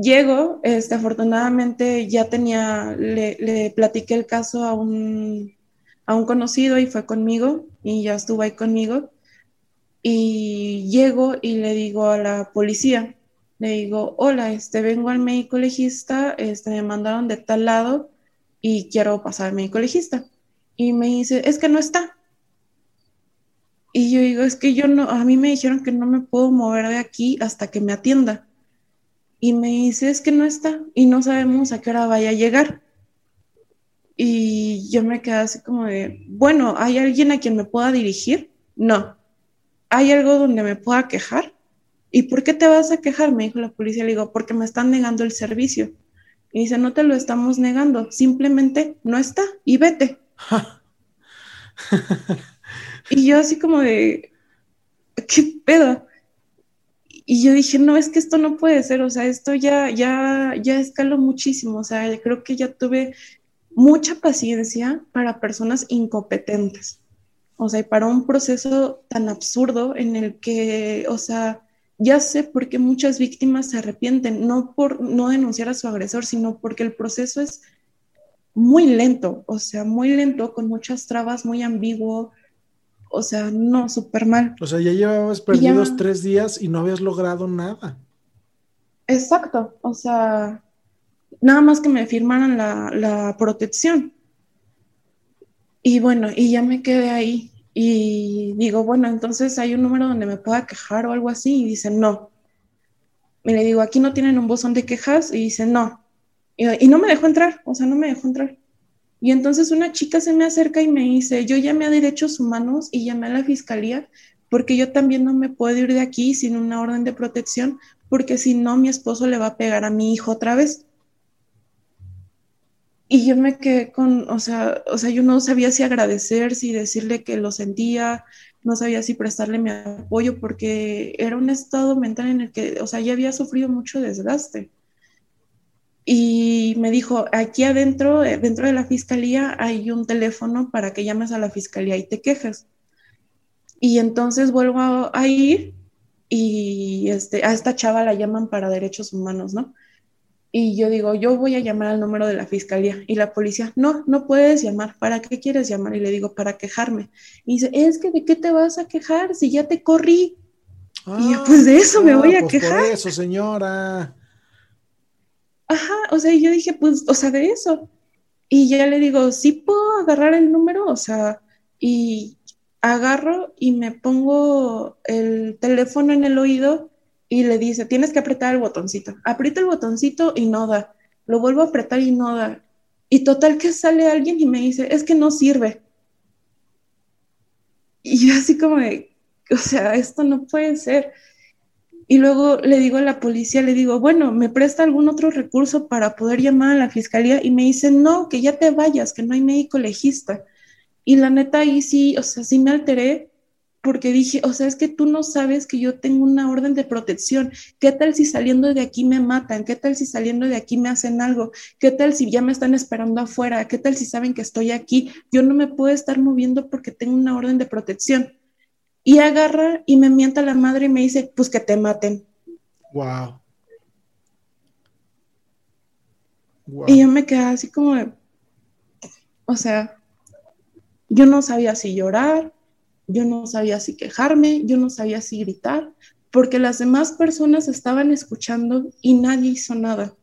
llego, este, afortunadamente ya tenía, le, le, platiqué el caso a un, a un conocido y fue conmigo y ya estuvo ahí conmigo. Y llego y le digo a la policía, le digo, hola, este, vengo al médico legista, este, me mandaron de tal lado y quiero pasar al médico legista. Y me dice, es que no está. Y yo digo, es que yo no, a mí me dijeron que no me puedo mover de aquí hasta que me atienda y me dice, es que no está y no sabemos a qué hora vaya a llegar. Y yo me quedé así como de, bueno, ¿hay alguien a quien me pueda dirigir? No. ¿Hay algo donde me pueda quejar? ¿Y por qué te vas a quejar? Me dijo la policía. Le digo, porque me están negando el servicio. Y dice, no te lo estamos negando, simplemente no está y vete. y yo así como de, ¿qué pedo? y yo dije, no, es que esto no puede ser, o sea, esto ya, ya, ya escaló muchísimo, o sea, creo que ya tuve mucha paciencia para personas incompetentes, o sea, y para un proceso tan absurdo en el que, o sea, ya sé por qué muchas víctimas se arrepienten, no por no denunciar a su agresor, sino porque el proceso es muy lento, o sea, muy lento, con muchas trabas, muy ambiguo, o sea, no, súper mal. O sea, ya llevabas perdidos tres días y no habías logrado nada. Exacto, o sea, nada más que me firmaran la, la protección. Y bueno, y ya me quedé ahí. Y digo, bueno, entonces hay un número donde me pueda quejar o algo así. Y dice, no. Y le digo, aquí no tienen un buzón de quejas. Y dice, no. Y, y no me dejó entrar, o sea, no me dejó entrar. Y entonces una chica se me acerca y me dice, yo llamé a derechos humanos y llamé a la fiscalía porque yo también no me puedo ir de aquí sin una orden de protección porque si no mi esposo le va a pegar a mi hijo otra vez. Y yo me quedé con, o sea, o sea, yo no sabía si agradecer, si decirle que lo sentía, no sabía si prestarle mi apoyo porque era un estado mental en el que, o sea, ya había sufrido mucho desgaste y me dijo, aquí adentro, eh, dentro de la fiscalía, hay un teléfono para que llames a la fiscalía y te quejes. Y entonces vuelvo a, ir y este, a esta chava la llaman para derechos humanos, ¿no? Y yo digo, yo voy a llamar al número de la fiscalía. Y la policía, no, no puedes llamar. ¿Para qué quieres llamar? Y le digo, para quejarme. Y dice, es que de qué te vas a quejar si ya te corrí. y yo, pues de eso me voy a pues quejar. Por eso, señora. Ajá, o sea, yo dije, pues, o sea, de eso. Y ya le digo, sí puedo agarrar el número, o sea, y agarro y me pongo el teléfono en el oído y le dice, tienes que apretar el botoncito. Aprieta el botoncito y no da. Lo vuelvo a apretar y no da. Y total que sale alguien y me dice, es que no sirve. Y yo así como o sea, esto no puede ser. Y luego le digo a la policía, le digo, bueno, ¿me presta algún otro recurso para poder llamar a la fiscalía? Y me dicen, no, que ya te vayas, que no hay médico legista. Y la neta ahí sí, o sea, sí me alteré porque dije, o sea, es que tú no sabes que yo tengo una orden de protección. ¿Qué tal si saliendo de aquí me matan? ¿Qué tal si saliendo de aquí me hacen algo? ¿Qué tal si ya me están esperando afuera? ¿Qué tal si saben que estoy aquí? Yo no me puedo estar moviendo porque tengo una orden de protección. Y agarra y me mienta la madre y me dice, pues que te maten. Wow. Y yo me quedé así como de, o sea, Yo no sabía si llorar, yo no sabía si quejarme, yo no sabía si gritar, porque las demás personas estaban escuchando y nadie hizo nada.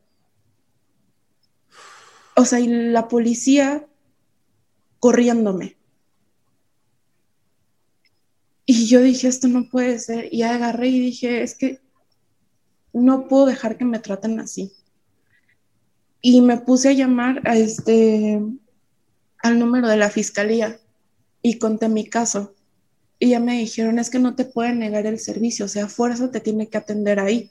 O sea, y la policía corriéndome. Y yo dije, esto no puede ser. Y agarré y dije, es que no puedo dejar que me traten así. Y me puse a llamar a este, al número de la fiscalía y conté mi caso. Y ya me dijeron, es que no te pueden negar el servicio, o sea, fuerza te tiene que atender ahí.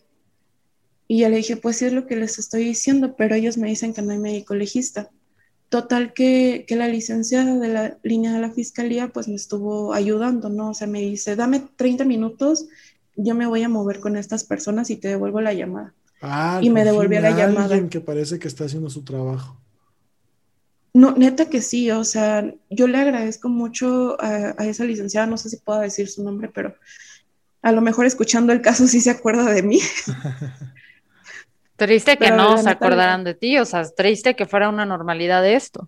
Y ya le dije, pues sí es lo que les estoy diciendo, pero ellos me dicen que no hay médico legista. Total que, que, la licenciada de la línea de la fiscalía pues me estuvo ayudando, ¿no? O sea, me dice, dame 30 minutos, yo me voy a mover con estas personas y te devuelvo la llamada. Ah, y me devolvió la llamada. Alguien que parece que está haciendo su trabajo. No, neta que sí, o sea, yo le agradezco mucho a, esa licenciada, no sé si puedo decir su nombre, pero a lo mejor escuchando el caso sí se acuerda de mí. triste que no se acordaran de ti, o sea, triste que fuera una normalidad de esto.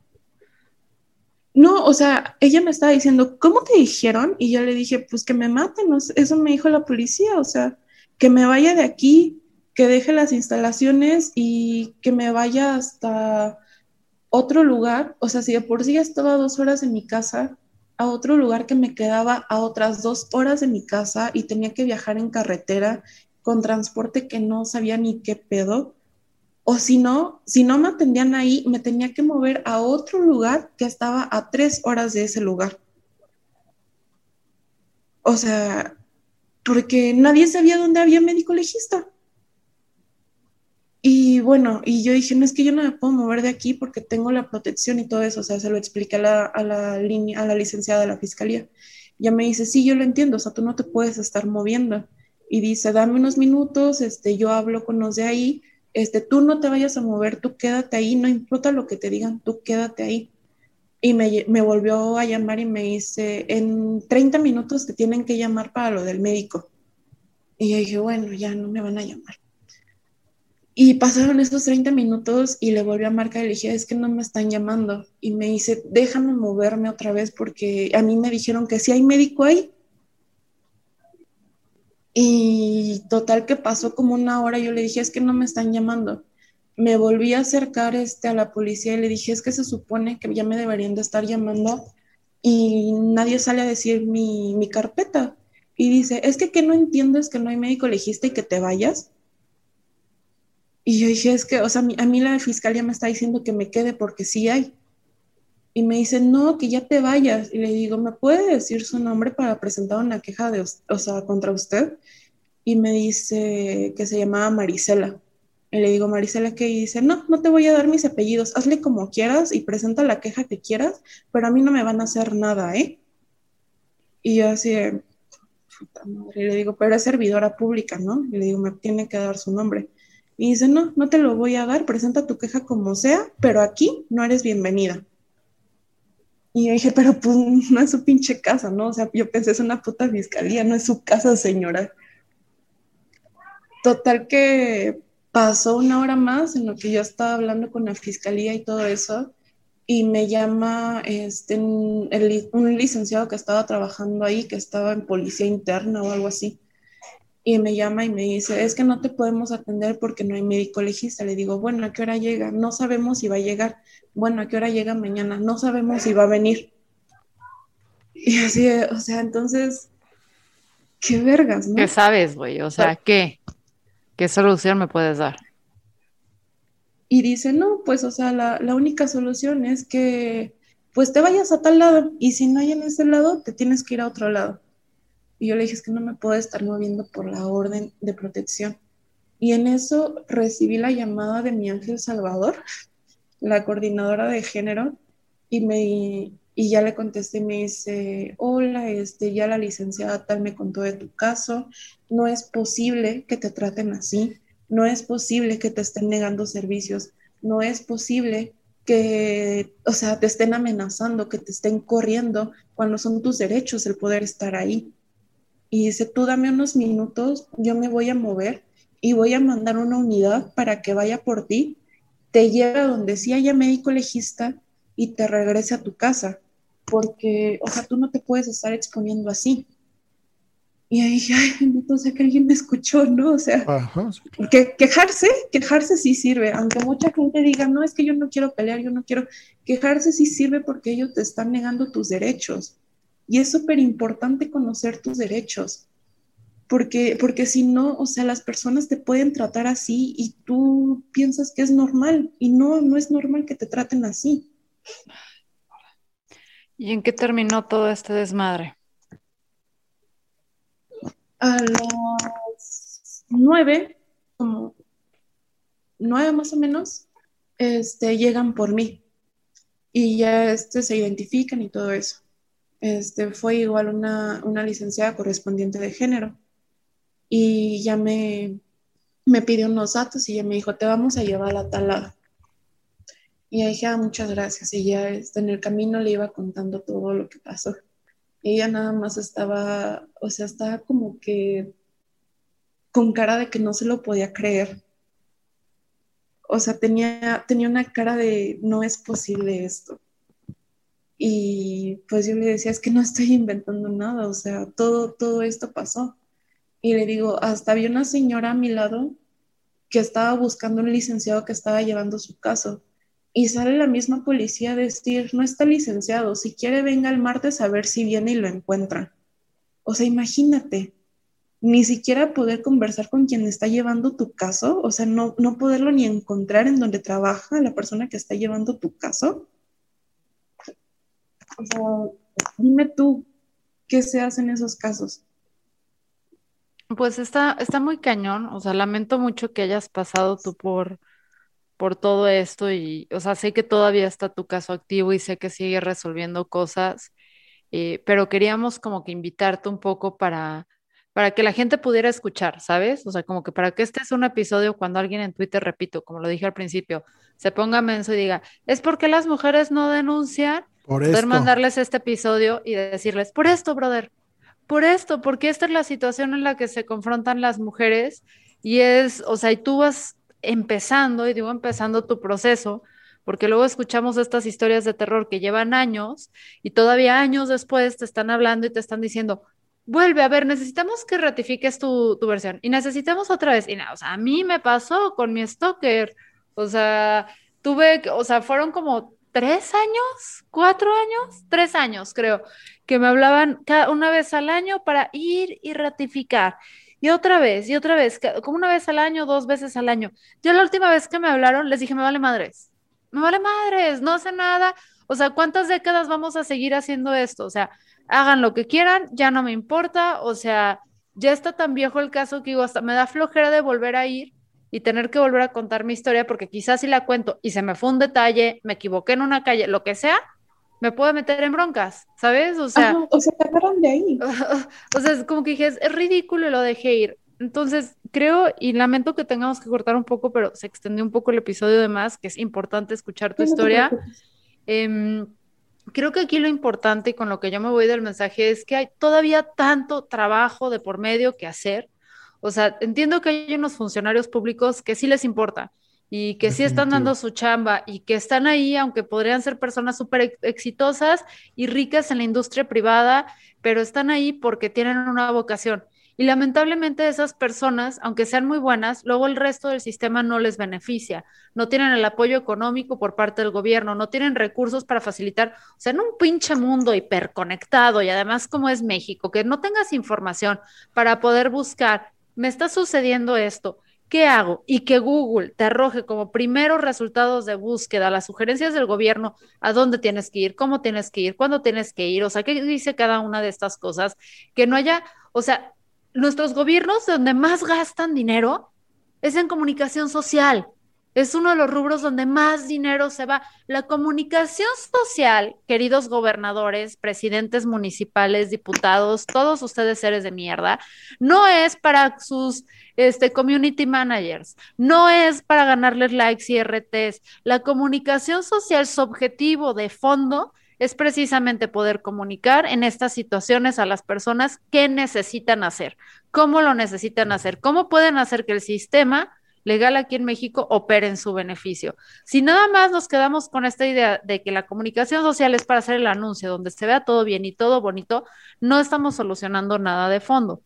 No, o sea, ella me estaba diciendo, ¿cómo te dijeron? Y yo le dije, pues que me maten, eso me dijo la policía, o sea, que me vaya de aquí, que deje las instalaciones y que me vaya hasta otro lugar, o sea, si de por sí estaba dos horas en mi casa, a otro lugar que me quedaba a otras dos horas de mi casa y tenía que viajar en carretera con transporte que no sabía ni qué pedo. O si no, si no me atendían ahí, me tenía que mover a otro lugar que estaba a tres horas de ese lugar. O sea, porque nadie sabía dónde había médico legista. Y bueno, y yo dije, no es que yo no me puedo mover de aquí porque tengo la protección y todo eso, o sea, se lo expliqué a la, a la, línea, a la licenciada de la fiscalía. Ya me dice, sí, yo lo entiendo, o sea, tú no te puedes estar moviendo. Y dice, dame unos minutos, este, yo hablo con los de ahí, este, tú no te vayas a mover, tú quédate ahí, no importa lo que te digan, tú quédate ahí. Y me, me volvió a llamar y me dice, en 30 minutos te tienen que llamar para lo del médico. Y yo dije, bueno, ya no me van a llamar. Y pasaron estos 30 minutos y le volví a marcar y le dije, es que no me están llamando. Y me dice, déjame moverme otra vez porque a mí me dijeron que si hay médico ahí. Y total que pasó como una hora, yo le dije, es que no me están llamando. Me volví a acercar este, a la policía y le dije, es que se supone que ya me deberían de estar llamando y nadie sale a decir mi, mi carpeta. Y dice, es que que no entiendes que no hay médico legista y que te vayas. Y yo dije, es que, o sea, a mí la fiscalía me está diciendo que me quede porque sí hay. Y me dice, no, que ya te vayas. Y le digo, ¿me puede decir su nombre para presentar una queja de, o sea, contra usted? Y me dice que se llamaba Marisela. Y le digo, Marisela, ¿qué? Y dice, no, no te voy a dar mis apellidos, hazle como quieras y presenta la queja que quieras, pero a mí no me van a hacer nada, ¿eh? Y yo así, puta madre, y le digo, pero es servidora pública, ¿no? Y le digo, me tiene que dar su nombre. Y dice, no, no te lo voy a dar, presenta tu queja como sea, pero aquí no eres bienvenida. Y yo dije, pero pues no es su pinche casa, ¿no? O sea, yo pensé, es una puta fiscalía, no es su casa, señora. Total que pasó una hora más en lo que yo estaba hablando con la fiscalía y todo eso, y me llama este, un licenciado que estaba trabajando ahí, que estaba en policía interna o algo así y me llama y me dice, es que no te podemos atender porque no hay médico legista. Le digo, bueno, ¿a qué hora llega? No sabemos si va a llegar. Bueno, ¿a qué hora llega mañana? No sabemos si va a venir. Y así, o sea, entonces, qué vergas, ¿no? ¿Qué sabes, güey? O sea, ¿qué? ¿Qué solución me puedes dar? Y dice, no, pues, o sea, la, la única solución es que, pues, te vayas a tal lado y si no hay en ese lado, te tienes que ir a otro lado. Y yo le dije, es que no me puedo estar moviendo por la orden de protección. Y en eso recibí la llamada de mi ángel Salvador, la coordinadora de género, y, me, y ya le contesté y me dice, hola, este, ya la licenciada tal me contó de tu caso, no es posible que te traten así, no es posible que te estén negando servicios, no es posible que, o sea, te estén amenazando, que te estén corriendo cuando son tus derechos el poder estar ahí y dice, tú dame unos minutos, yo me voy a mover y voy a mandar una unidad para que vaya por ti, te lleve a donde sí haya médico legista y te regrese a tu casa. porque, o sea, tú no te puedes estar exponiendo así. Y ahí dije, ay, bendito sea que alguien me escuchó, ¿no? O sea, que, quejarse, quejarse sí sirve, aunque mucha gente diga, no, es que yo no quiero pelear, yo no quiero, quejarse sí sirve porque ellos te están negando tus derechos. Y es súper importante conocer tus derechos, porque, porque si no, o sea, las personas te pueden tratar así y tú piensas que es normal, y no, no es normal que te traten así. ¿Y en qué terminó todo este desmadre? a las nueve, como nueve más o menos, este, llegan por mí y ya este, se identifican y todo eso. Este, fue igual una, licenciada correspondiente de género y ya me, me pidió unos datos y ya me dijo, te vamos a llevar a la talada. Y dije, ah, muchas gracias. Y ya este, en el camino le iba contando todo lo que pasó ella nada más estaba, o sea, estaba como que con cara de que no se lo podía creer. O sea, tenía, tenía una cara de no es posible esto. Y pues yo le decía, es que no estoy inventando nada, o sea, todo, todo esto pasó. Y le digo, hasta había una señora a mi lado que estaba buscando un licenciado que estaba llevando su caso y sale la misma policía a decir, no está licenciado, si quiere venga el martes a ver si viene y lo encuentra. O sea, imagínate, ni siquiera poder conversar con quien está llevando tu caso, o sea, no, no poderlo ni encontrar en donde trabaja la persona que está llevando tu caso. O sea, dime tú, ¿qué se hace en esos casos? Pues está, está muy cañón, o sea, lamento mucho que hayas pasado tú por, por todo esto y, o sea, sé que todavía está tu caso activo y sé que sigue resolviendo cosas, eh, pero queríamos como que invitarte un poco para, para que la gente pudiera escuchar, ¿sabes? O sea, como que para que este es un episodio cuando alguien en Twitter, repito, como lo dije al principio, se ponga menso y diga, es porque las mujeres no denuncian, por poder mandarles este episodio y decirles, por esto, brother, por esto, porque esta es la situación en la que se confrontan las mujeres y es, o sea, y tú vas empezando, y digo empezando tu proceso, porque luego escuchamos estas historias de terror que llevan años y todavía años después te están hablando y te están diciendo, vuelve, a ver, necesitamos que ratifiques tu, tu versión y necesitamos otra vez. Y nada, o sea, a mí me pasó con mi stalker, o sea, tuve, o sea, fueron como tres años, cuatro años, tres años creo, que me hablaban cada, una vez al año para ir y ratificar. Y otra vez, y otra vez, como una vez al año, dos veces al año. Yo la última vez que me hablaron, les dije, me vale madres, me vale madres, no sé nada. O sea, ¿cuántas décadas vamos a seguir haciendo esto? O sea, hagan lo que quieran, ya no me importa. O sea, ya está tan viejo el caso que digo, hasta me da flojera de volver a ir y tener que volver a contar mi historia porque quizás si la cuento y se me fue un detalle, me equivoqué en una calle, lo que sea, me puedo meter en broncas, ¿sabes? O sea, o agarran de ahí. o sea, es como que dije, es, ridículo y lo dejé ir. Entonces, creo y lamento que tengamos que cortar un poco, pero se extendió un poco el episodio de más, que es importante escuchar tu historia. Em, creo que aquí lo importante y con lo que yo me voy del mensaje es que hay todavía tanto trabajo de por medio que hacer. O sea, entiendo que hay unos funcionarios públicos que sí les importa, y que sí están dando su chamba y que están ahí, aunque podrían ser personas súper exitosas y ricas en la industria privada, pero están ahí porque tienen una vocación. Y lamentablemente esas personas, aunque sean muy buenas, luego el resto del sistema no les beneficia, no tienen el apoyo económico por parte del gobierno, no tienen recursos para facilitar, o sea, en un pinche mundo hiperconectado y además como es México, que no tengas información para poder buscar, me está sucediendo esto, ¿qué hago? Y que Google te arroje como primeros resultados de búsqueda las sugerencias del gobierno, a dónde tienes que ir, cómo tienes que ir, cuándo tienes que ir, o sea, qué dice cada una de estas cosas, que no haya, o sea, nuestros gobiernos donde más gastan dinero es en comunicación social. Es uno de los rubros donde más dinero se va. La comunicación social, queridos gobernadores, presidentes municipales, diputados, todos ustedes seres de mierda, no es para sus este, community managers, no es para ganarles likes y RTs. La comunicación social, su objetivo de fondo es precisamente poder comunicar en estas situaciones a las personas qué necesitan hacer, cómo lo necesitan hacer, cómo pueden hacer que el sistema legal aquí en México opere en su beneficio. Si nada más nos quedamos con esta idea de que la comunicación social es para hacer el anuncio donde se vea todo bien y todo bonito, no estamos solucionando nada de fondo.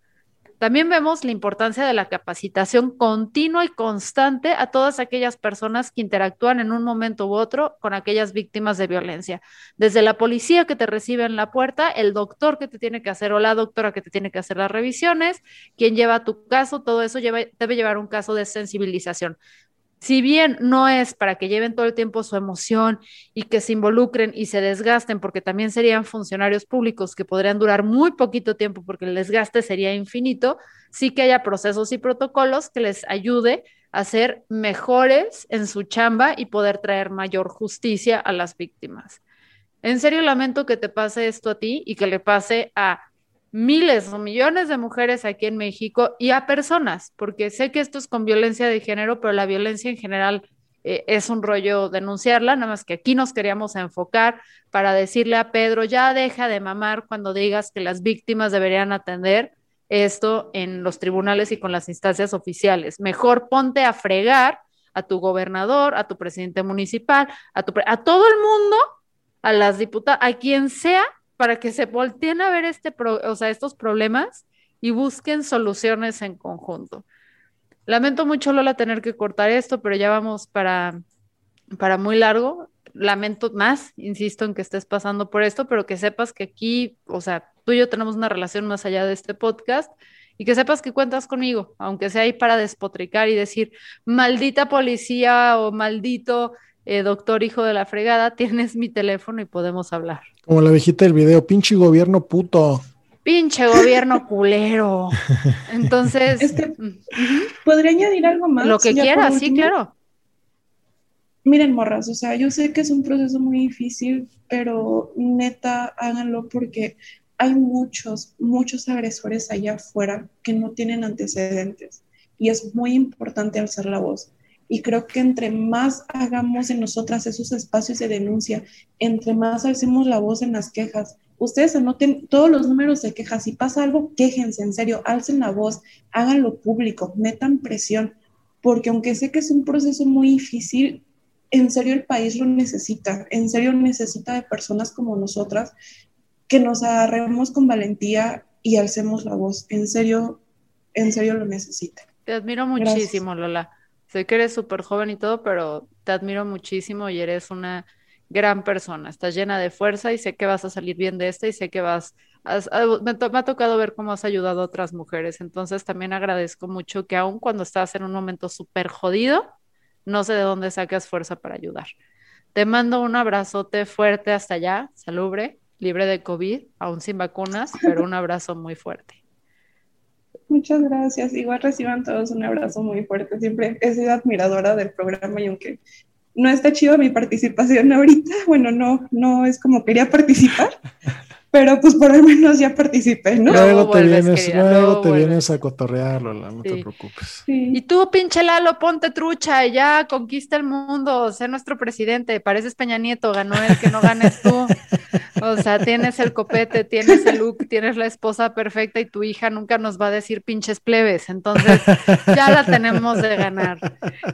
También vemos la importancia de la capacitación continua y constante a todas aquellas personas que interactúan en un momento u otro con aquellas víctimas de violencia. Desde la policía que te recibe en la puerta, el doctor que te tiene que hacer o la doctora que te tiene que hacer las revisiones, quien lleva tu caso, todo eso debe llevar un caso de sensibilización si bien no es para que lleven todo el tiempo su emoción y que se involucren y se desgasten, porque también serían funcionarios públicos que podrían durar muy poquito tiempo porque el desgaste sería infinito, sí que haya procesos y protocolos que les ayude a ser mejores en su chamba y poder traer mayor justicia a las víctimas. En serio lamento que te pase esto a ti y que le pase a miles o millones de mujeres aquí en México y a personas, porque sé que esto es con violencia de género, pero la violencia en general eh, es un rollo denunciarla, nada más que aquí nos queríamos enfocar para decirle a Pedro, ya deja de mamar cuando digas que las víctimas deberían atender esto en los tribunales y con las instancias oficiales. Mejor ponte a fregar a tu gobernador, a tu presidente municipal, a, tu, a todo el mundo, a las diputadas, a quien sea para que se volteen a ver este o sea, estos problemas y busquen soluciones en conjunto. Lamento mucho, Lola, tener que cortar esto, pero ya vamos para, para muy largo. Lamento más, insisto en que estés pasando por esto, pero que sepas que aquí, o sea, tú y yo tenemos una relación más allá de este podcast y que sepas que cuentas conmigo, aunque sea ahí para despotricar y decir, maldita policía o maldito eh, doctor hijo de la fregada, tienes mi teléfono y podemos hablar. Como la viejita del video, pinche gobierno puto. Pinche gobierno culero. Entonces. Este, ¿Podría añadir algo más? Lo que quieras, sí, claro. Miren, morras, o sea, yo sé que es un proceso muy difícil, pero neta, háganlo porque hay muchos, muchos agresores allá afuera que no tienen antecedentes y es muy importante alzar la voz. Y creo que entre más hagamos en nosotras esos espacios de denuncia, entre más alcemos la voz en las quejas, ustedes anoten todos los números de quejas. Si pasa algo, quéjense, en serio, alcen la voz, háganlo público, metan presión, porque aunque sé que es un proceso muy difícil, en serio el país lo necesita, en serio necesita de personas como nosotras que nos agarremos con valentía y alcemos la voz. En serio, en serio lo necesita. Te admiro muchísimo, Lola. Sé que eres súper joven y todo, pero te admiro muchísimo y eres una gran persona. Estás llena de fuerza y sé que vas a salir bien de esta y sé que vas... me, ha tocado ver cómo has ayudado a otras mujeres, entonces también agradezco mucho que aun cuando estás en un momento súper jodido, no sé de dónde sacas fuerza para ayudar. Te mando un abrazote fuerte hasta allá, salubre, libre de COVID, aún sin vacunas, pero un abrazo muy fuerte. Muchas gracias. Igual reciban todos un abrazo muy fuerte. Siempre he sido admiradora del programa y aunque no está chido mi participación ahorita, bueno, no, no es como quería participar, pero pues por lo menos ya participé, ¿no? Luego, te, vienes, luego te vienes a cotorrearlo, no te preocupes. Y tú, pinche Lalo, ponte trucha y ya conquista el mundo, sé nuestro presidente, pareces Peña Nieto, ganó el que no ganes tú. O sea, tienes el copete, tienes el look, tienes la esposa perfecta y tu hija nunca nos va a decir pinches plebes, entonces ya la tenemos de ganar.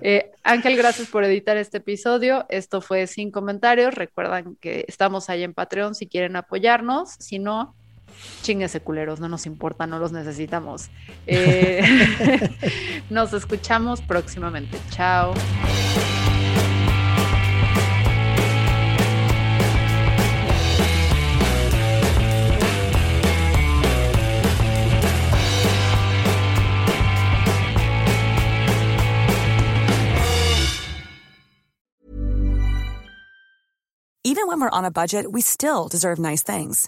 Eh, Ángel, gracias por editar este episodio. Esto fue sin comentarios. Recuerdan que estamos ahí en Patreon si quieren apoyarnos si no, chinguese culeros, no nos importa, no los necesitamos. Eh, nos escuchamos próximamente. Chao. Even when we're on a budget, we still deserve nice things.